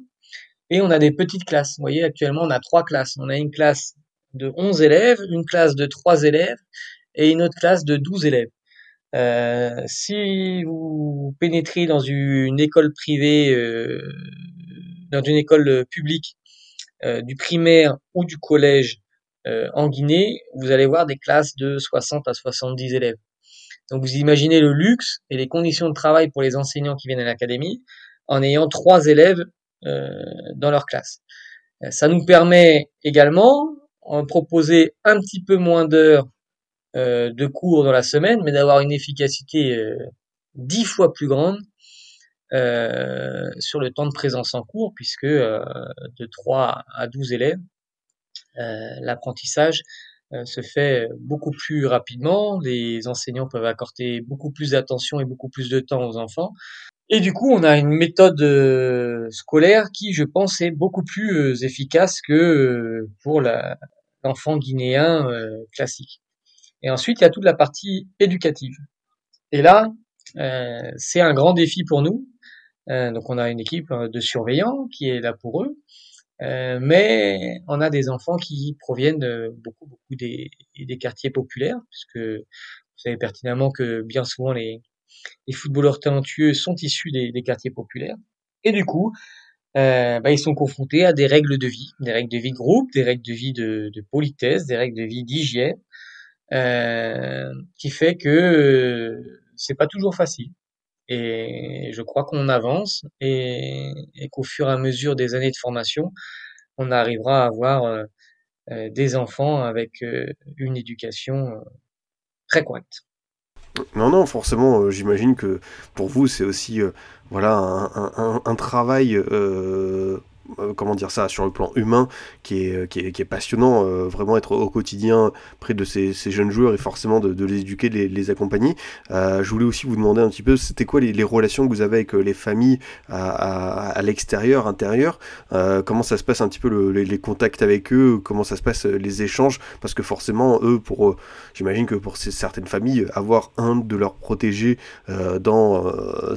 et on a des petites classes. Vous voyez, actuellement, on a trois classes. On a une classe de 11 élèves, une classe de 3 élèves et une autre classe de 12 élèves. Euh, si vous pénétrez dans une école privée, euh, dans une école publique, du primaire ou du collège, euh, en Guinée, vous allez voir des classes de 60 à 70 élèves. Donc vous imaginez le luxe et les conditions de travail pour les enseignants qui viennent à l'académie en ayant trois élèves euh, dans leur classe. Euh, ça nous permet également de proposer un petit peu moins d'heures de cours dans la semaine, mais d'avoir une efficacité dix fois plus grande sur le temps de présence en cours, puisque de 3 à 12 élèves, l'apprentissage euh, se fait beaucoup plus rapidement, les enseignants peuvent accorder beaucoup plus d'attention et beaucoup plus de temps aux enfants. Et du coup, on a une méthode euh, scolaire qui, je pense, est beaucoup plus efficace que pour l'enfant guinéen classique. Et ensuite, il y a toute la partie éducative. Et là, c'est un grand défi pour nous. donc, on a une équipe de surveillants qui est là pour eux. Euh, mais on a des enfants qui proviennent de beaucoup, beaucoup des, des quartiers populaires, puisque vous savez pertinemment que bien souvent les, les footballeurs talentueux sont issus des, des, quartiers populaires. Et du coup, euh, bah, ils sont confrontés à des règles de vie, des règles de vie de groupe, des règles de vie de, de politesse, des règles de vie d'hygiène, euh, qui fait que euh, c'est pas toujours facile. Et je crois qu'on avance et, qu'au fur et à mesure des années de formation, on arrivera à avoir euh, euh des enfants avec euh, une éducation très correcte. Non, non, forcément, j'imagine que pour vous, c'est aussi voilà, un, travail comment dire ça, sur le plan humain, qui est, est, qui est passionnant, euh, vraiment être au quotidien près de ces, ces jeunes joueurs et forcément de, les éduquer, de les, accompagner. Euh, je voulais aussi vous demander un petit peu, c'était quoi les, les, relations que vous avez avec les familles à, l'extérieur, intérieur, comment ça se passe un petit peu le, les, contacts avec eux, comment ça se passe les échanges, parce que forcément, eux, pour, j'imagine que pour certaines familles, avoir un de leurs protégés dans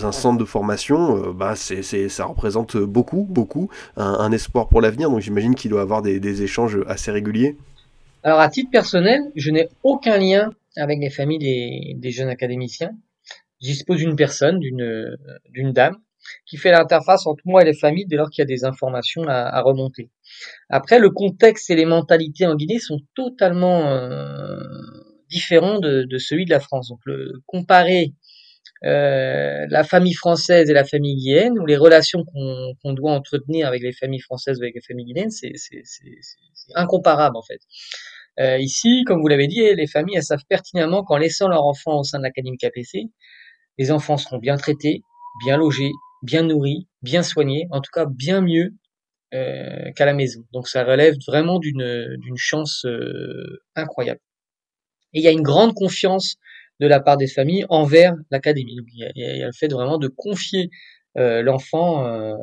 un centre de formation, bah, c'est, ça représente beaucoup, beaucoup un espoir pour l'avenir, donc j'imagine qu'il doit avoir des, échanges assez réguliers. Alors à titre personnel, je n'ai aucun lien avec les familles des, jeunes académiciens. Je dispose d'une personne, d'une dame, qui fait l'interface entre moi et les familles dès lors qu'il y a des informations à, à, remonter. Après, le contexte et les mentalités en Guinée sont totalement euh, différents de, de, celui de la France. Donc, le, comparer euh, la famille française et la famille guinéenne, ou les relations qu'on qu doit entretenir avec les familles françaises ou avec les familles guinéennes, c'est incomparable en fait. Euh, ici, comme vous l'avez dit, les familles elles savent pertinemment qu'en laissant leur enfant au sein de l'académie KPC, les enfants seront bien traités, bien logés, bien nourris, bien soignés, en tout cas bien mieux euh, qu'à la maison. Donc ça relève vraiment d'une chance euh, incroyable. Et il y a une grande confiance de la part des familles envers l'académie. Il, y a le fait vraiment de confier euh, l'enfant euh,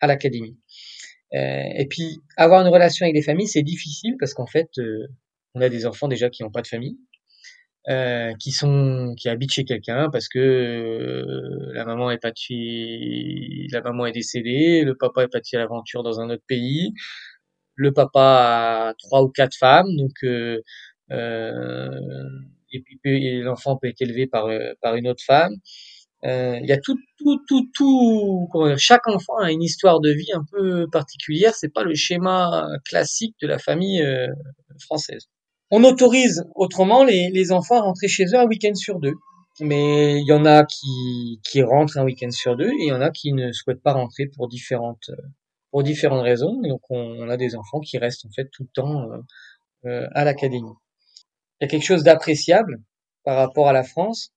à l'académie. Euh, et puis avoir une relation avec les familles, c'est difficile parce qu'en fait, on a des enfants déjà qui n'ont pas de famille. qui sont qui habitent chez quelqu'un parce que la maman est partie, la maman est décédée, le papa est parti à l'aventure dans un autre pays, le papa a trois ou quatre femmes, donc et puis l'enfant peut être élevé par par une autre femme. Euh, il y a tout, tout, tout, tout. chaque enfant a une histoire de vie un peu particulière. C'est pas le schéma classique de la famille euh, française. On autorise autrement les, les enfants à rentrer chez eux un week-end sur deux. Mais il y en a qui, qui rentrent un week-end sur deux et il y en a qui ne souhaitent pas rentrer pour différentes, pour différentes raisons. donc on, a des enfants qui restent en fait tout le temps euh, à l'académie. Il y a quelque chose d'appréciable par rapport à la France,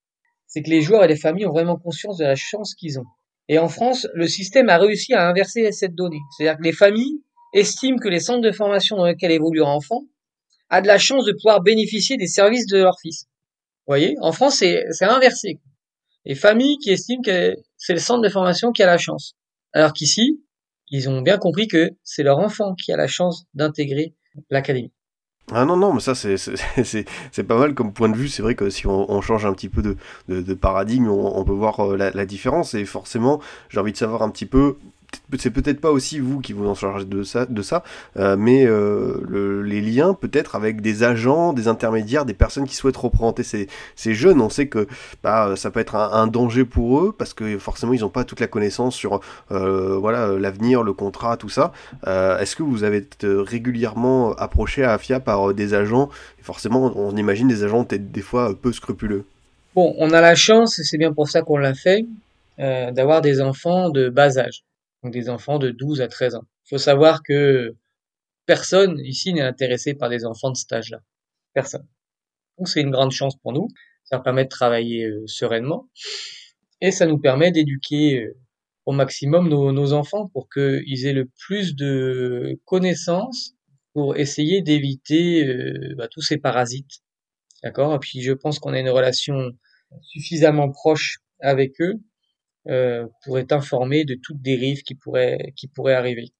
c'est que les joueurs et les familles ont vraiment conscience de la chance qu'ils ont. Et en France, le système a réussi à inverser cette donnée. C'est-à-dire que les familles estiment que les centres de formation dans lesquels évolue leur enfant a de la chance de pouvoir bénéficier des services de leur fils. Vous voyez? En France, c'est inversé. Les familles qui estiment que c'est le centre de formation qui a la chance. Alors qu'ici, ils ont bien compris que c'est leur enfant qui a la chance d'intégrer l'académie. Ah non, non, mais ça, c'est pas mal comme point de vue. C'est vrai que si on, change un petit peu de, paradigme, on, peut voir euh, la, différence. Et forcément, j'ai envie de savoir un petit peu c'est peut-être pas aussi vous qui vous en chargez de ça, euh, mais euh, les liens peut-être avec des agents, des intermédiaires, des personnes qui souhaitent représenter ces, jeunes. On sait que bah, ça peut être un, danger pour eux parce que forcément ils n'ont pas toute la connaissance sur euh, voilà l'avenir, le contrat, tout ça. Est-ce que vous avez régulièrement approché à AFIA par des agents? Forcément, on imagine des agents peut-être des fois peu scrupuleux. Bon, on a la chance, et c'est bien pour ça qu'on l'a fait, d'avoir des enfants de bas âge donc des enfants de 12 à 13 ans. Il faut savoir que personne ici n'est intéressé par des enfants de cet âge-là. Personne. Donc c'est une grande chance pour nous. Ça permet de travailler euh, sereinement et ça nous permet d'éduquer euh, au maximum nos, enfants pour qu'ils aient le plus de connaissances pour essayer d'éviter euh, bah, tous ces parasites. D'accord? Et puis je pense qu'on a une relation suffisamment proche avec eux euh, pour être informé de toute dérive qui pourrait, qui pourrait arriver.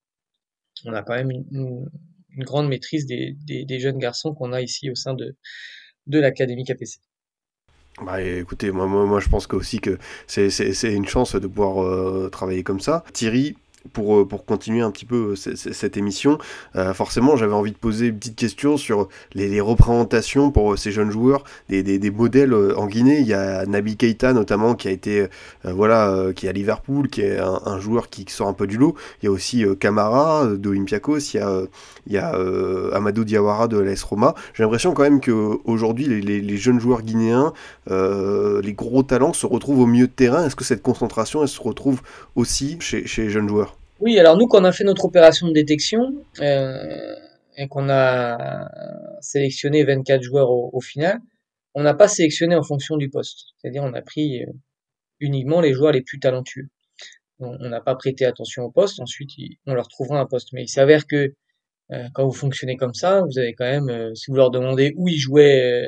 On a quand même une, grande maîtrise des, des, jeunes garçons qu'on a ici au sein de, de l'Académie KPC. Bah écoutez, moi, moi, moi je pense que aussi que c'est une chance de pouvoir euh, travailler comme ça. Thierry, pour, euh, pour continuer un petit peu euh, cette émission, euh, forcément j'avais envie de poser une petite question sur les, représentations pour ces jeunes joueurs, des, des, modèles en Guinée. Il y a Nabi Keita notamment qui a été, voilà, qui est à Liverpool, qui est un, joueur qui sort un peu du lot. Il y a aussi Camara d'Olympiakos, il y a, il y a Amadou Diawara de l'AS Roma. J'ai l'impression quand même qu'aujourd'hui les, les, jeunes joueurs guinéens, les gros talents se retrouvent au milieu de terrain. Est-ce que cette concentration elle se retrouve aussi chez les jeunes joueurs? Oui, alors nous, quand on a fait notre opération de détection euh, et qu'on a sélectionné 24 joueurs au, final, on n'a pas sélectionné en fonction du poste. C'est-à-dire, on a pris euh, uniquement les joueurs les plus talentueux. On n'a pas prêté attention au poste. Ensuite, on leur trouvera un poste. Mais il s'avère que euh, quand vous fonctionnez comme ça, vous avez quand même, si vous leur demandez où ils jouaient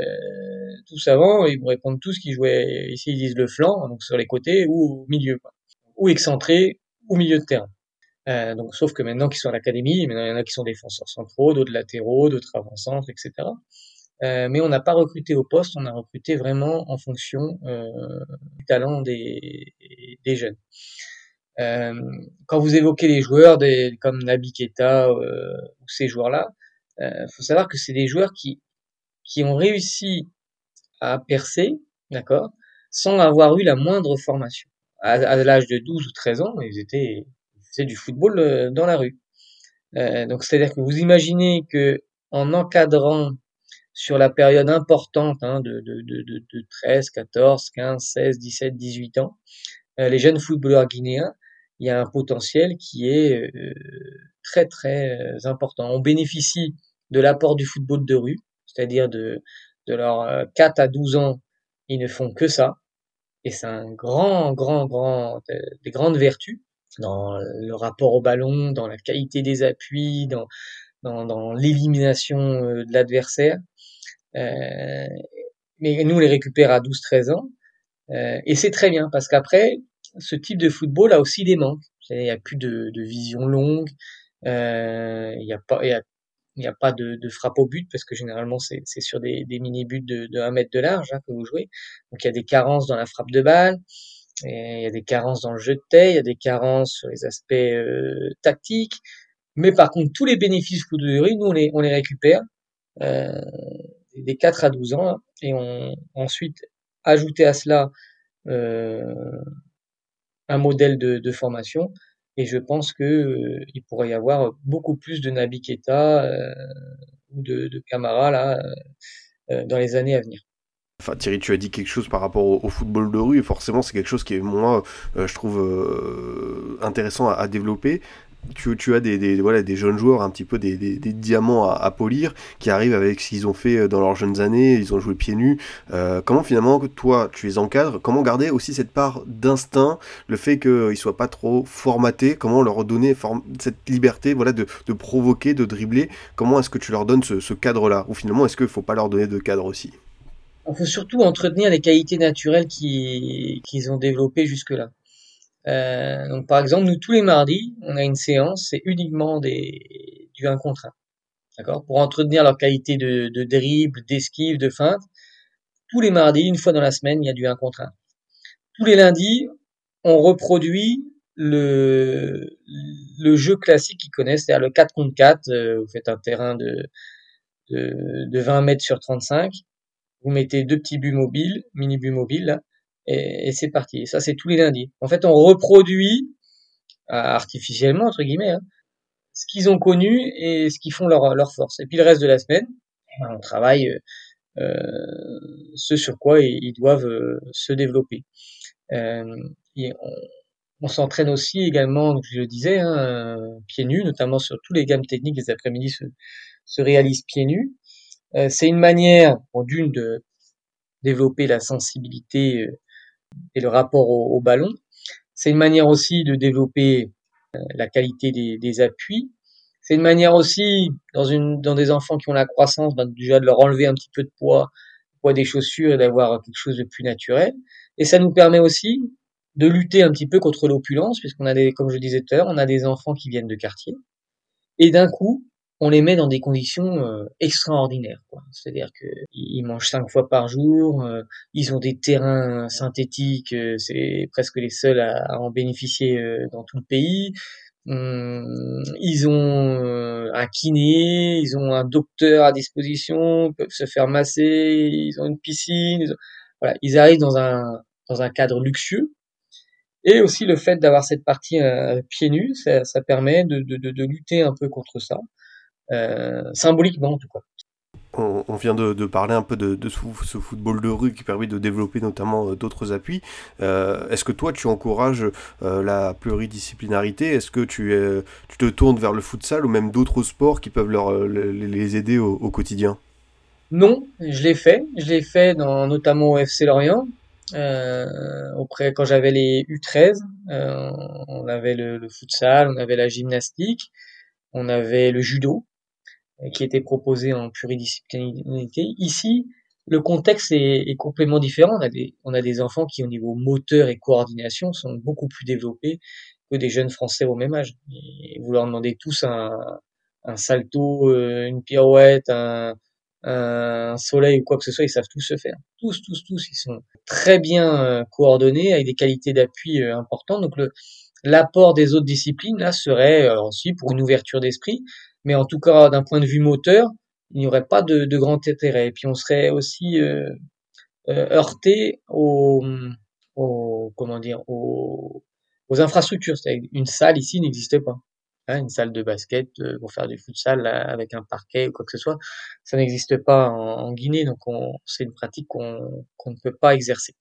tous avant, ils vous répondent tous qu'ils jouaient, ici ils disent le flanc, donc sur les côtés, ou au milieu, ou excentré, ou milieu de terrain. Euh, donc, sauf que maintenant qu'ils sont à l'académie, maintenant il y en a qui sont défenseurs centraux, d'autres latéraux, d'autres avant-centres, etc. Euh, mais on n'a pas recruté au poste, on a recruté vraiment en fonction euh, du talent des, des jeunes. Euh, quand vous évoquez les joueurs des, comme Nabi Keita euh, ou ces joueurs-là, il faut savoir que c'est des joueurs qui, qui ont réussi à percer, d'accord, sans avoir eu la moindre formation. À, à l'âge de 12 ou 13 ans, ils étaient c'est du football euh, dans la rue. Euh, donc c'est-à-dire que vous imaginez que en encadrant sur la période importante hein, de, de, de, de, 13, 14, 15, 16, 17, 18 ans, euh, les jeunes footballeurs guinéens, il y a un potentiel qui est très très important. On bénéficie de l'apport du football de rue, c'est-à-dire de, de leurs 4 à 12 ans, ils ne font que ça. Et c'est un grand, grand, grand, des grandes vertus dans le rapport au ballon, dans la qualité des appuis, dans, dans, dans l'élimination euh, de l'adversaire. Euh, mais nous, on les récupère à 12-13 ans. Euh, et c'est très bien, parce qu'après, ce type de football a aussi des manques. Il n'y a plus de, de vision longue, euh, il y a pas, il y a, il n'y a pas de, de, frappe au but parce que généralement c'est sur des, des mini-buts de, de 1 mètre de large hein, que vous jouez. Donc il y a des carences dans la frappe de balle, et il y a des carences dans le jeu de tête, il y a des carences sur les aspects euh, tactiques. Mais par contre, tous les bénéfices foot de nous on les, on les récupère euh, des 4 à 12 ans et on ensuite ajouter à cela euh, un modèle de, de formation et je pense que euh, il pourrait y avoir beaucoup plus de Nabi Keita euh, ou de, de là euh, dans les années à venir. Enfin, Thierry, tu as dit quelque chose par rapport au, football de rue, et forcément, c'est quelque chose qui est, moi, je trouve intéressant à, développer. Tu, as des, voilà, des jeunes joueurs, un petit peu des, diamants à, polir, qui arrivent avec ce qu'ils ont fait euh, dans leurs jeunes années, ils ont joué pieds nus. Euh, comment finalement, toi, tu les encadres? Comment garder aussi cette part d'instinct, le fait qu'ils ne soient pas trop formatés? Comment leur donner cette liberté voilà, de, provoquer, de dribbler? Comment est-ce que tu leur donnes ce cadre-là? Ou finalement, est-ce qu'il ne faut pas leur donner de cadre aussi? Il faut surtout entretenir les qualités naturelles qu'ils ont développées jusque-là. Euh, donc par exemple, nous tous les mardis, on a une séance, c'est uniquement des, du 1 contre 1. D'accord? Pour entretenir leur qualité de, de dribble, d'esquive, de feinte. Tous les mardis, une fois dans la semaine, il y a du 1 contre 1. Tous les lundis, on reproduit le, le jeu classique qu'ils connaissent, c'est-à-dire le 4 contre 4. Euh, vous faites un terrain de, de, de 20 mètres sur 35. Vous mettez deux petits buts mobiles, mini buts mobiles, et, et c'est parti. ça, c'est tous les lundis. En fait, on reproduit euh, artificiellement, entre guillemets, hein, ce qu'ils ont connu et ce qu'ils font leur, force. Et puis le reste de la semaine, eh ben, on travaille euh, ce sur quoi ils, doivent euh, se développer. Euh, et on, s'entraîne aussi également, je le disais, hein, pieds nus, notamment sur tous les gammes techniques des après-midi se réalisent pieds nus. Euh, c'est une manière, d'une, de développer la sensibilité et le rapport au, au ballon. C'est une manière aussi de développer euh, la qualité des, des appuis. C'est une manière aussi, dans, une, dans des enfants qui ont la croissance, ben, déjà de leur enlever un petit peu de poids, poids des chaussures et d'avoir quelque chose de plus naturel. Et ça nous permet aussi de lutter un petit peu contre l'opulence, puisqu'on a des, comme je disais tout à l'heure, on a des enfants qui viennent de quartier. Et d'un coup, on les met dans des conditions euh, extraordinaires. C'est-à-dire qu'ils mangent cinq fois par jour, euh, ils ont des terrains synthétiques, euh, c'est presque les seuls à, en bénéficier dans tout le pays. Hum, ils ont un kiné, ils ont un docteur à disposition, ils peuvent se faire masser, ils ont une piscine. Ils, voilà, ils arrivent dans un dans un cadre luxueux. Et aussi le fait d'avoir cette partie pieds nus, ça, ça permet de, de, de, lutter un peu contre ça. Euh, symboliquement en tout cas. On, vient de, de, parler un peu de, de, ce football de rue qui permet de développer notamment euh, d'autres appuis. Euh, Est-ce que toi tu encourages euh, la pluridisciplinarité? Est-ce que tu, te tournes vers le futsal ou même d'autres sports qui peuvent leur, les aider au, au quotidien? Non, je l'ai fait. Je l'ai fait dans, notamment au FC Lorient. Auprès quand j'avais les U13, euh, on avait le, le, futsal, on avait la gymnastique, on avait le judo qui était proposé en pluridisciplinarité. Ici, le contexte est, complètement différent. On a, des, on a des enfants qui, au niveau moteur et coordination, sont beaucoup plus développés que des jeunes Français au même âge. Et vous leur demandez tous un, un salto, euh, une pirouette, un, un soleil ou quoi que ce soit, ils savent tous se faire. Tous, tous, tous, ils sont très bien euh, coordonnés avec des qualités d'appui euh, importantes. Donc l'apport des autres disciplines là serait aussi pour une ouverture d'esprit, mais en tout cas d'un point de vue moteur, il n'y aurait pas de, de, grand intérêt. Et puis on serait aussi euh, euh, heurté aux, aux, comment dire aux, aux infrastructures. Une salle ici n'existait pas. Hein, une salle de basket euh, pour faire du futsal avec un parquet ou quoi que ce soit, ça n'existe pas en, Guinée. Donc c'est une pratique qu'on ne peut pas exercer.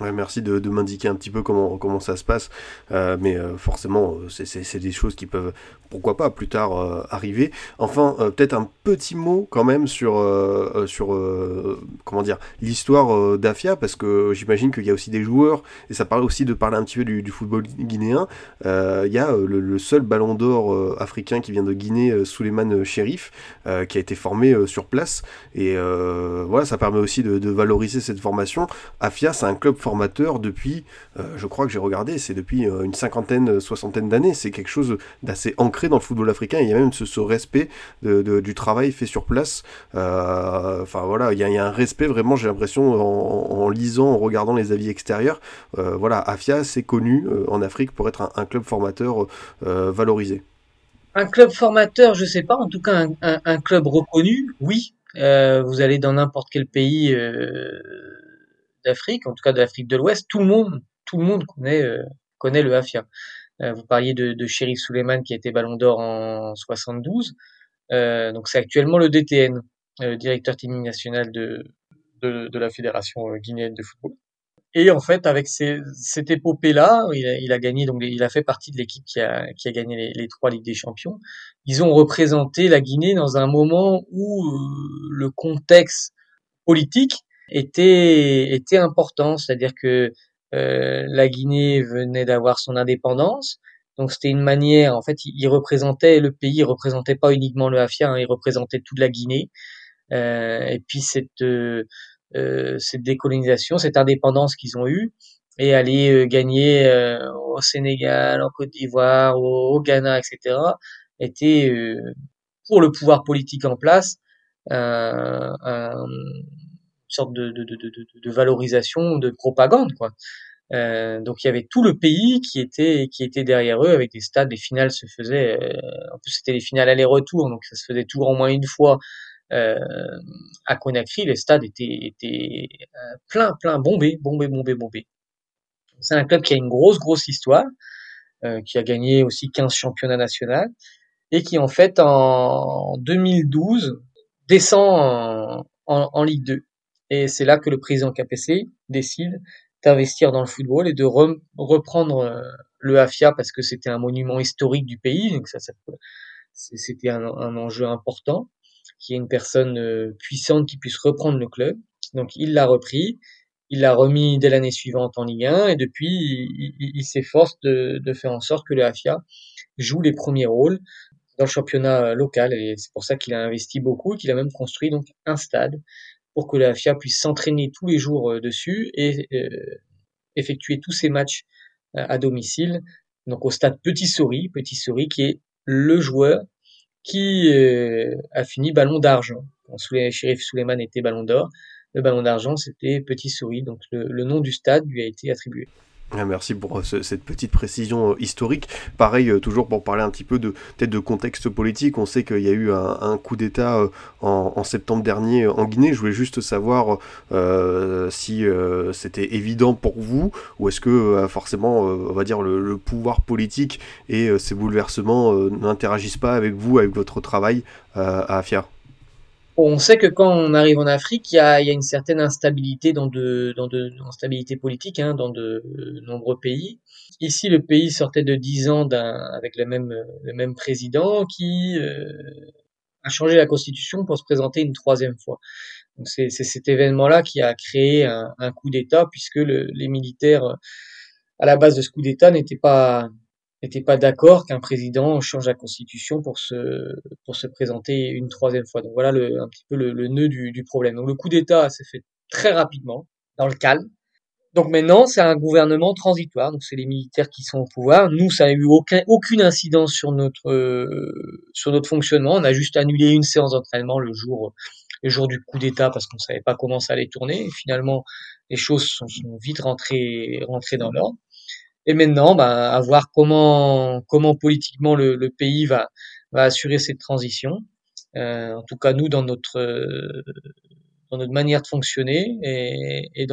Ouais, merci de, de m'indiquer un petit peu comment, comment ça se passe. Euh, mais euh, forcément, euh, c'est des choses qui peuvent, pourquoi pas, plus tard arriver. Enfin, peut-être un petit mot quand même sur, sur comment dire, l'histoire d'Afia, parce que j'imagine qu'il y a aussi des joueurs, et ça parle aussi de parler un petit peu du, football guinéen. Il y a le, seul ballon d'or africain qui vient de Guinée, Suleiman Sherif, qui a été formé sur place. Et voilà, ça permet aussi de, de valoriser cette formation. Afia, c'est un club club formateur depuis, je crois que j'ai regardé, c'est depuis une cinquantaine, soixantaine d'années. C'est quelque chose d'assez ancré dans le football africain. Il y a même ce, respect du travail fait sur place. Enfin voilà, il y, a, un respect vraiment, j'ai l'impression, en, lisant, en regardant les avis extérieurs. voilà, Afia, c'est connu en Afrique pour être un, club formateur valorisé. Un club formateur, je sais pas. En tout cas, un, club reconnu, oui. vous allez dans n'importe quel pays d'Afrique, en tout cas de l'Afrique de l'Ouest, tout le monde, tout le monde connaît connaît le Afia. Euh, vous parliez de, de Sheriff Suleiman qui a été Ballon d'Or en 72. Euh, donc c'est actuellement le DTN, le euh, directeur technique national de, de, de, la fédération guinéenne de football. Et en fait, avec ces, cette épopée-là, il a, il a, gagné, donc il a fait partie de l'équipe qui a, qui a gagné les, les, trois Ligues des Champions. Ils ont représenté la Guinée dans un moment où le contexte politique était, était important, c'est-à-dire que euh, la Guinée venait d'avoir son indépendance. Donc c'était une manière, en fait, il, représentait le pays, il représentait pas uniquement le Hafia, hein, il représentait toute la Guinée. Euh, et puis cette euh, euh cette décolonisation, cette indépendance qu'ils ont eue, et aller euh, gagner au Sénégal, en Côte d'Ivoire, au, Ghana, etc., était pour le pouvoir politique en place un, sorte de, de, de, valorisation, de propagande, quoi. Euh, donc il y avait tout le pays qui était qui était derrière eux avec des stades. Les finales se faisaient, euh, en plus c'était les finales aller-retour, donc ça se faisait toujours au moins une fois euh, à Conakry. Les stades étaient étaient plein plein bombés, bombés, bombés, bombés. C'est un club qui a une grosse grosse histoire, qui a gagné aussi 15 championnats nationaux et qui en fait en 2012 descend en, en, en Ligue 2. Et c'est là que le président KPC décide d'investir dans le football et de reprendre euh, le AFIA parce que c'était un monument historique du pays. Donc ça, c'était un, enjeu important, qu'il y ait une personne euh, puissante qui puisse reprendre le club. Donc il l'a repris, il l'a remis dès l'année suivante en Ligue 1 et depuis il, s'efforce de, de, faire en sorte que le AFIA joue les premiers rôles dans le championnat local et c'est pour ça qu'il a investi beaucoup et qu'il a même construit donc un stade pour que la FIA puisse s'entraîner tous les jours euh, dessus et euh, effectuer tous ses matchs euh, à domicile. Donc au stade Petit Souris, Petit Souris qui est le joueur qui a fini ballon d'argent. Quand Sheriff Suleiman était ballon d'or, le ballon d'argent c'était Petit Souris. Donc le nom du stade lui a été attribué. Ah, merci pour euh, cette petite précision euh, historique. Pareil, euh, toujours pour parler un petit peu de peut-être de contexte politique, on sait qu'il y a eu un, coup d'État en, septembre dernier en Guinée. Je voulais juste savoir si c'était évident pour vous ou est-ce que forcément, on va dire, le, pouvoir politique et ces bouleversements n'interagissent pas avec vous, avec votre travail à Afia on sait que quand on arrive en Afrique, il y a, une certaine instabilité dans de, dans de instabilité politique hein, dans de nombreux pays. Ici, le pays sortait de dix ans avec le même, le même président qui euh, a changé la constitution pour se présenter une troisième fois. C'est cet événement-là qui a créé un, coup d'État puisque les militaires à la base de ce coup d'État n'étaient pas n'était pas d'accord qu'un président change la constitution pour se pour se présenter une troisième fois. Donc voilà le, un petit peu le, le nœud du, du, problème. Donc le coup d'État s'est fait très rapidement, dans le calme. Donc maintenant c'est un gouvernement transitoire. Donc c'est les militaires qui sont au pouvoir. Nous ça n'a eu aucun aucune incidence sur notre euh, sur notre fonctionnement. On a juste annulé une séance d'entraînement le jour le jour du coup d'État parce qu'on savait pas comment ça allait tourner. Et finalement les choses sont, sont vite rentrées rentrées dans l'ordre. Et maintenant, bah, à voir comment, politiquement le, pays va, assurer cette transition. Euh, en tout cas, nous, dans notre, manière de fonctionner et,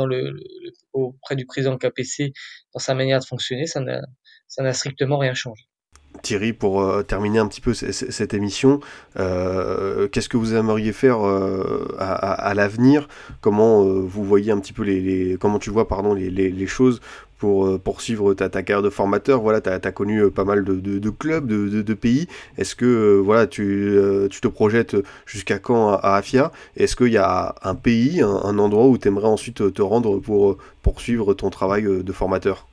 auprès du président KPC, dans sa manière de fonctionner, ça n'a strictement rien changé. Thierry, pour euh, terminer un petit peu cette émission, euh, qu'est-ce que vous aimeriez faire euh, à, l'avenir? Comment vous voyez un petit peu les, tu vois les, choses pour poursuivre ta, carrière de formateur? Voilà, tu as, connu pas mal de, clubs, de, pays. Est-ce que voilà, tu, tu, te projettes jusqu'à quand à, Afia Est-ce qu'il y a un pays, un, endroit où tu aimerais ensuite te rendre pour poursuivre ton travail de formateur?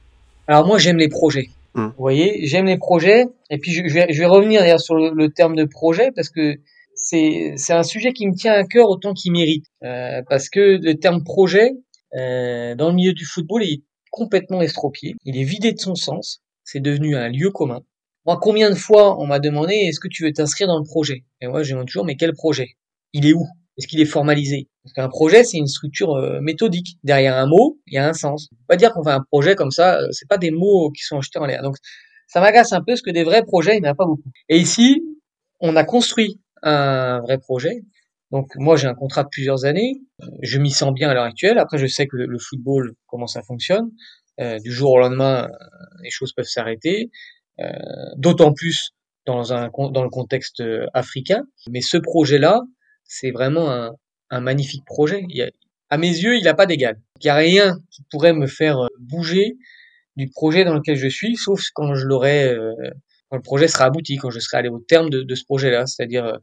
Alors moi j'aime les projets. Hum. Vous voyez, j'aime les projets. Et puis je, vais, je vais, revenir sur le, terme de projet parce que c'est un sujet qui me tient à cœur autant qu'il mérite. parce que le terme projet, euh, dans le milieu du football, il est complètement estropié. Il est vidé de son sens. C'est devenu un lieu commun. Moi, combien de fois on m'a demandé est-ce que tu veux t'inscrire dans le projet? Et moi, je demande toujours mais quel projet? Il est où? Est-ce qu'il est formalisé? Parce qu'un projet, c'est une structure euh, méthodique. Derrière un mot, il y a un sens. On peut pas dire qu'on fait un projet comme ça. euh, C'est pas des mots qui sont jetés en l'air. Donc, ça m'agace un peu parce que des vrais projets, il n'y en a pas beaucoup. Et ici, on a construit un vrai projet. Donc moi j'ai un contrat de plusieurs années, je m'y sens bien à l'heure actuelle. Après je sais que le, football comment ça fonctionne. Euh, du jour au lendemain, les choses peuvent s'arrêter. D'autant plus dans un dans le contexte africain. Mais ce projet-là, c'est vraiment un, un magnifique projet. A- à mes yeux, il n'a pas d'égal. Il n'y a rien qui pourrait me faire euh, bouger du projet dans lequel je suis, sauf quand je l'aurai, euh, quand le projet sera abouti, quand je serai allé au terme de, ce projet-là, c'est-à-dire euh,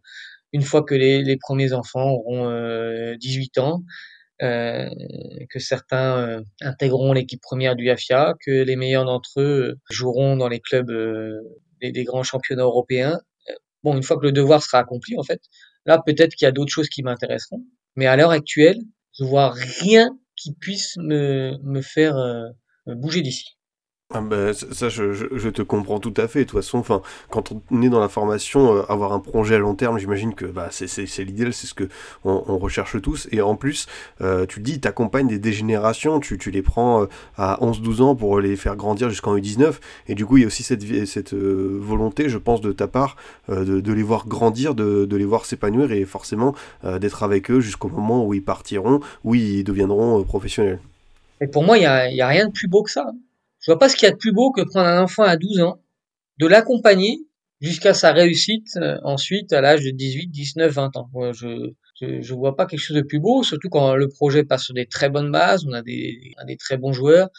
une fois que les, premiers enfants auront euh, 18 ans, que certains intégreront l'équipe première du AFIA, que les meilleurs d'entre eux joueront dans les clubs des, des grands championnats européens. Bon, une fois que le devoir sera accompli, en fait, là peut-être qu'il y a d'autres choses qui m'intéresseront, mais à l'heure actuelle, je vois rien qui puisse me, me faire euh, bouger d'ici. Ah bah, ça, je, te comprends tout à fait. De toute façon, enfin, quand on est dans la formation, euh, avoir un projet à long terme, j'imagine que bah, c'est, l'idéal, c'est ce que on, recherche tous. Et en plus, euh, tu le dis, tu accompagnes des dégénérations, tu, les prends euh, à 11-12 ans pour les faire grandir jusqu'en U19. Et du coup, il y a aussi cette, volonté, je pense, de ta part, de, les voir grandir, de, les voir s'épanouir et forcément d'être avec eux jusqu'au moment où ils partiront, où ils deviendront professionnels. Et pour moi, il y a, il y a rien de plus beau que ça. Je vois pas ce qu'il y a de plus beau que prendre un enfant à 12 ans, de l'accompagner jusqu'à sa réussite euh, ensuite à l'âge de 18, 19, 20 ans. Je, je vois pas quelque chose de plus beau, surtout quand le projet passe sur des très bonnes bases, on a des, des très bons joueurs,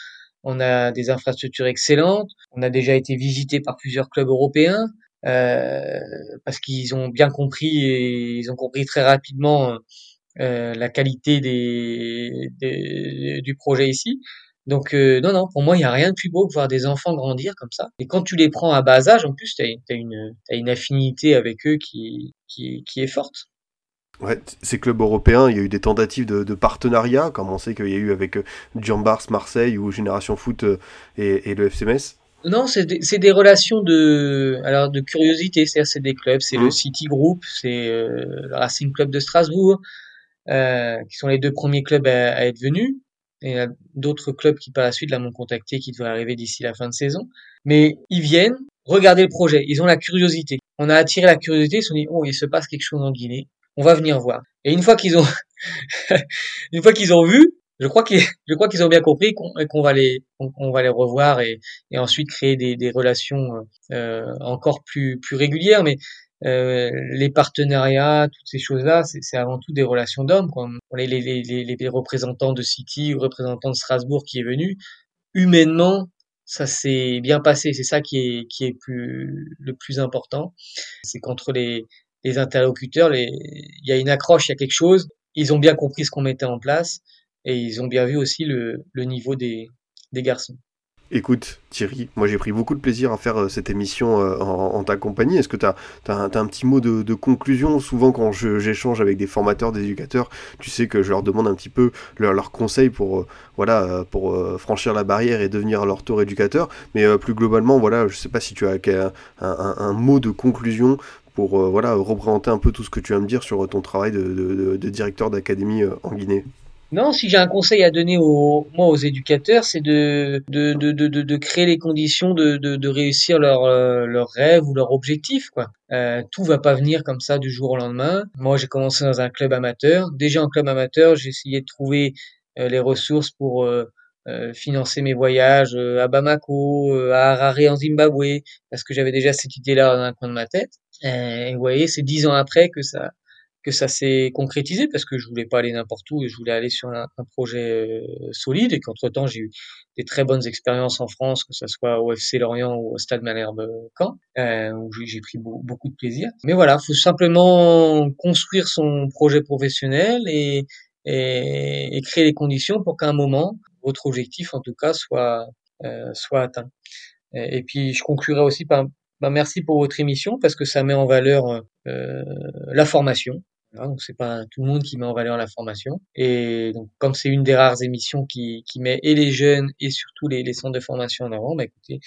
on a des infrastructures excellentes, on a déjà été visité par plusieurs clubs européens euh, parce qu'ils ont bien compris et ils ont compris très rapidement euh, la qualité des- du projet ici. Donc euh, non, non, pour moi, il n'y a rien de plus beau que voir des enfants grandir comme ça. Et quand tu les prends à bas âge, en plus, tu as, une, t'as une affinité avec eux qui, qui, qui est forte. Ouais, ces clubs européens, il y a eu des tentatives de, de partenariat, comme on sait qu'il y a eu avec euh, Jean-Bars Marseille ou Génération Foot euh, et, et le FC Metz. Non, c'est des, des relations de, alors de curiosité, c'est-à-dire c'est des clubs, c'est le Mhm. City Group, c'est euh, le Racing Club de Strasbourg, euh, qui sont les deux premiers clubs à, à être venus. Il y a d'autres clubs qui par la suite là m'ont contacté, qui devraient arriver d'ici la fin de saison. Mais ils viennent regarder le projet, ils ont la curiosité. On a attiré la curiosité, ils se sont dit oh il se passe quelque chose en Guinée, on va venir voir. Et une fois qu'ils ont, une fois qu'ils ont vu, je crois qu'ils, je crois qu'ils ont bien compris qu'on qu'on va les, qu'on qu'on va les revoir et, et ensuite créer des, des relations euh, encore plus, plus régulières. Mais euh, les partenariats, toutes ces choses-là, c'est avant tout des relations d'hommes. Les, les, les, les, représentants de City ou représentants de Strasbourg qui est venu, humainement, ça s'est bien passé. C'est ça qui est, qui est plus, le plus important. C'est qu'entre les, les interlocuteurs, il y a une accroche, il y a quelque chose. Ils ont bien compris ce qu'on mettait en place et ils ont bien vu aussi le, le niveau des, des garçons. Écoute, Thierry, moi j'ai pris beaucoup de plaisir à faire euh, cette émission euh, en, ta compagnie. Est-ce que tu as, un petit mot de, conclusion? Souvent, quand j'échange avec des formateurs, des éducateurs, tu sais que je leur demande un petit peu leurs leurs conseils pour, euh, franchir la barrière et devenir leur tour éducateur. Mais plus globalement, voilà, je sais pas si tu as un, mot de conclusion pour voilà, représenter un peu tout ce que tu vas me dire sur ton travail de, directeur d'académie en Guinée. Non, si j'ai un conseil à donner aux, moi, aux éducateurs, c'est de, de, de, de, de, créer les conditions de, de, de réussir leur, euh, leur rêve ou leur objectif, quoi. Euh, tout va pas venir comme ça du jour au lendemain. Moi, j'ai commencé dans un club amateur. Déjà en club amateur, j'ai essayé de trouver euh, les ressources pour euh, euh, financer mes voyages euh, à Bamako, à Harare en Zimbabwe, parce que j'avais déjà cette idée-là dans un coin de ma tête. Et vous voyez, c'est dix ans après que ça, que ça s'est concrétisé parce que je voulais pas aller n'importe où et je voulais aller sur un, projet euh, solide et qu'entre temps j'ai eu des très bonnes expériences en France que ce soit au FC Lorient ou au Stade Malherbe Caen euh, où j'ai pris beau- beaucoup de plaisir. Mais voilà faut simplement construire son projet professionnel et, et, et créer les conditions pour qu'à un moment votre objectif en tout cas soit euh, soit atteint. Et, et puis je conclurai aussi par bah, merci pour votre émission parce que ça met en valeur euh, la formation donc c'est pas tout le monde qui met en valeur la formation. Et donc comme c'est une des rares émissions qui, qui met et les jeunes et surtout les, centres de formation en avant, bah écoutez,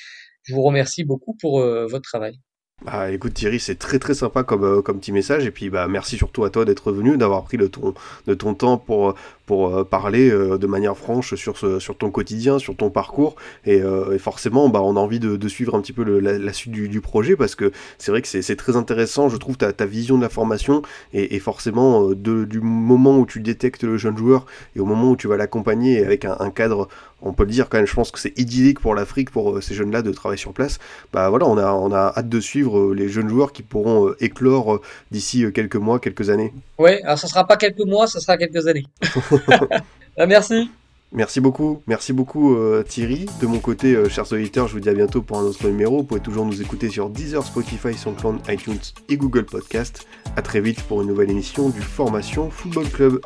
je vous remercie beaucoup pour euh, votre travail. Bah écoute Thierry, c'est très très sympa comme, euh, comme petit message et puis bah merci surtout à toi d'être venu, d'avoir pris le ton, de ton temps pour, pour euh, parler euh, de manière franche sur, ce, sur ton quotidien, sur ton parcours et, et forcément bah, on a envie de, de suivre un petit peu le, la, la, suite du, du, projet parce que c'est vrai que c'est très intéressant, je trouve ta, ta vision de la formation et, et forcément de, du moment où tu détectes le jeune joueur et au moment où tu vas l'accompagner avec un, un cadre on peut le dire quand même, je pense que c'est idyllique pour l'Afrique, pour ces jeunes-là de travailler sur place. Bah voilà, on a, on a hâte de suivre les jeunes joueurs qui pourront éclore d'ici quelques mois, quelques années. Ouais, alors ça sera pas quelques mois, ça sera quelques années. Ah, merci. Merci beaucoup, merci beaucoup euh, Thierry. De mon côté, euh, chers auditeurs, je vous dis à bientôt pour un autre numéro. Vous pouvez toujours nous écouter sur Deezer, Spotify, SoundCloud, iTunes et Google Podcast. À très vite pour une nouvelle émission du Formation Football Club.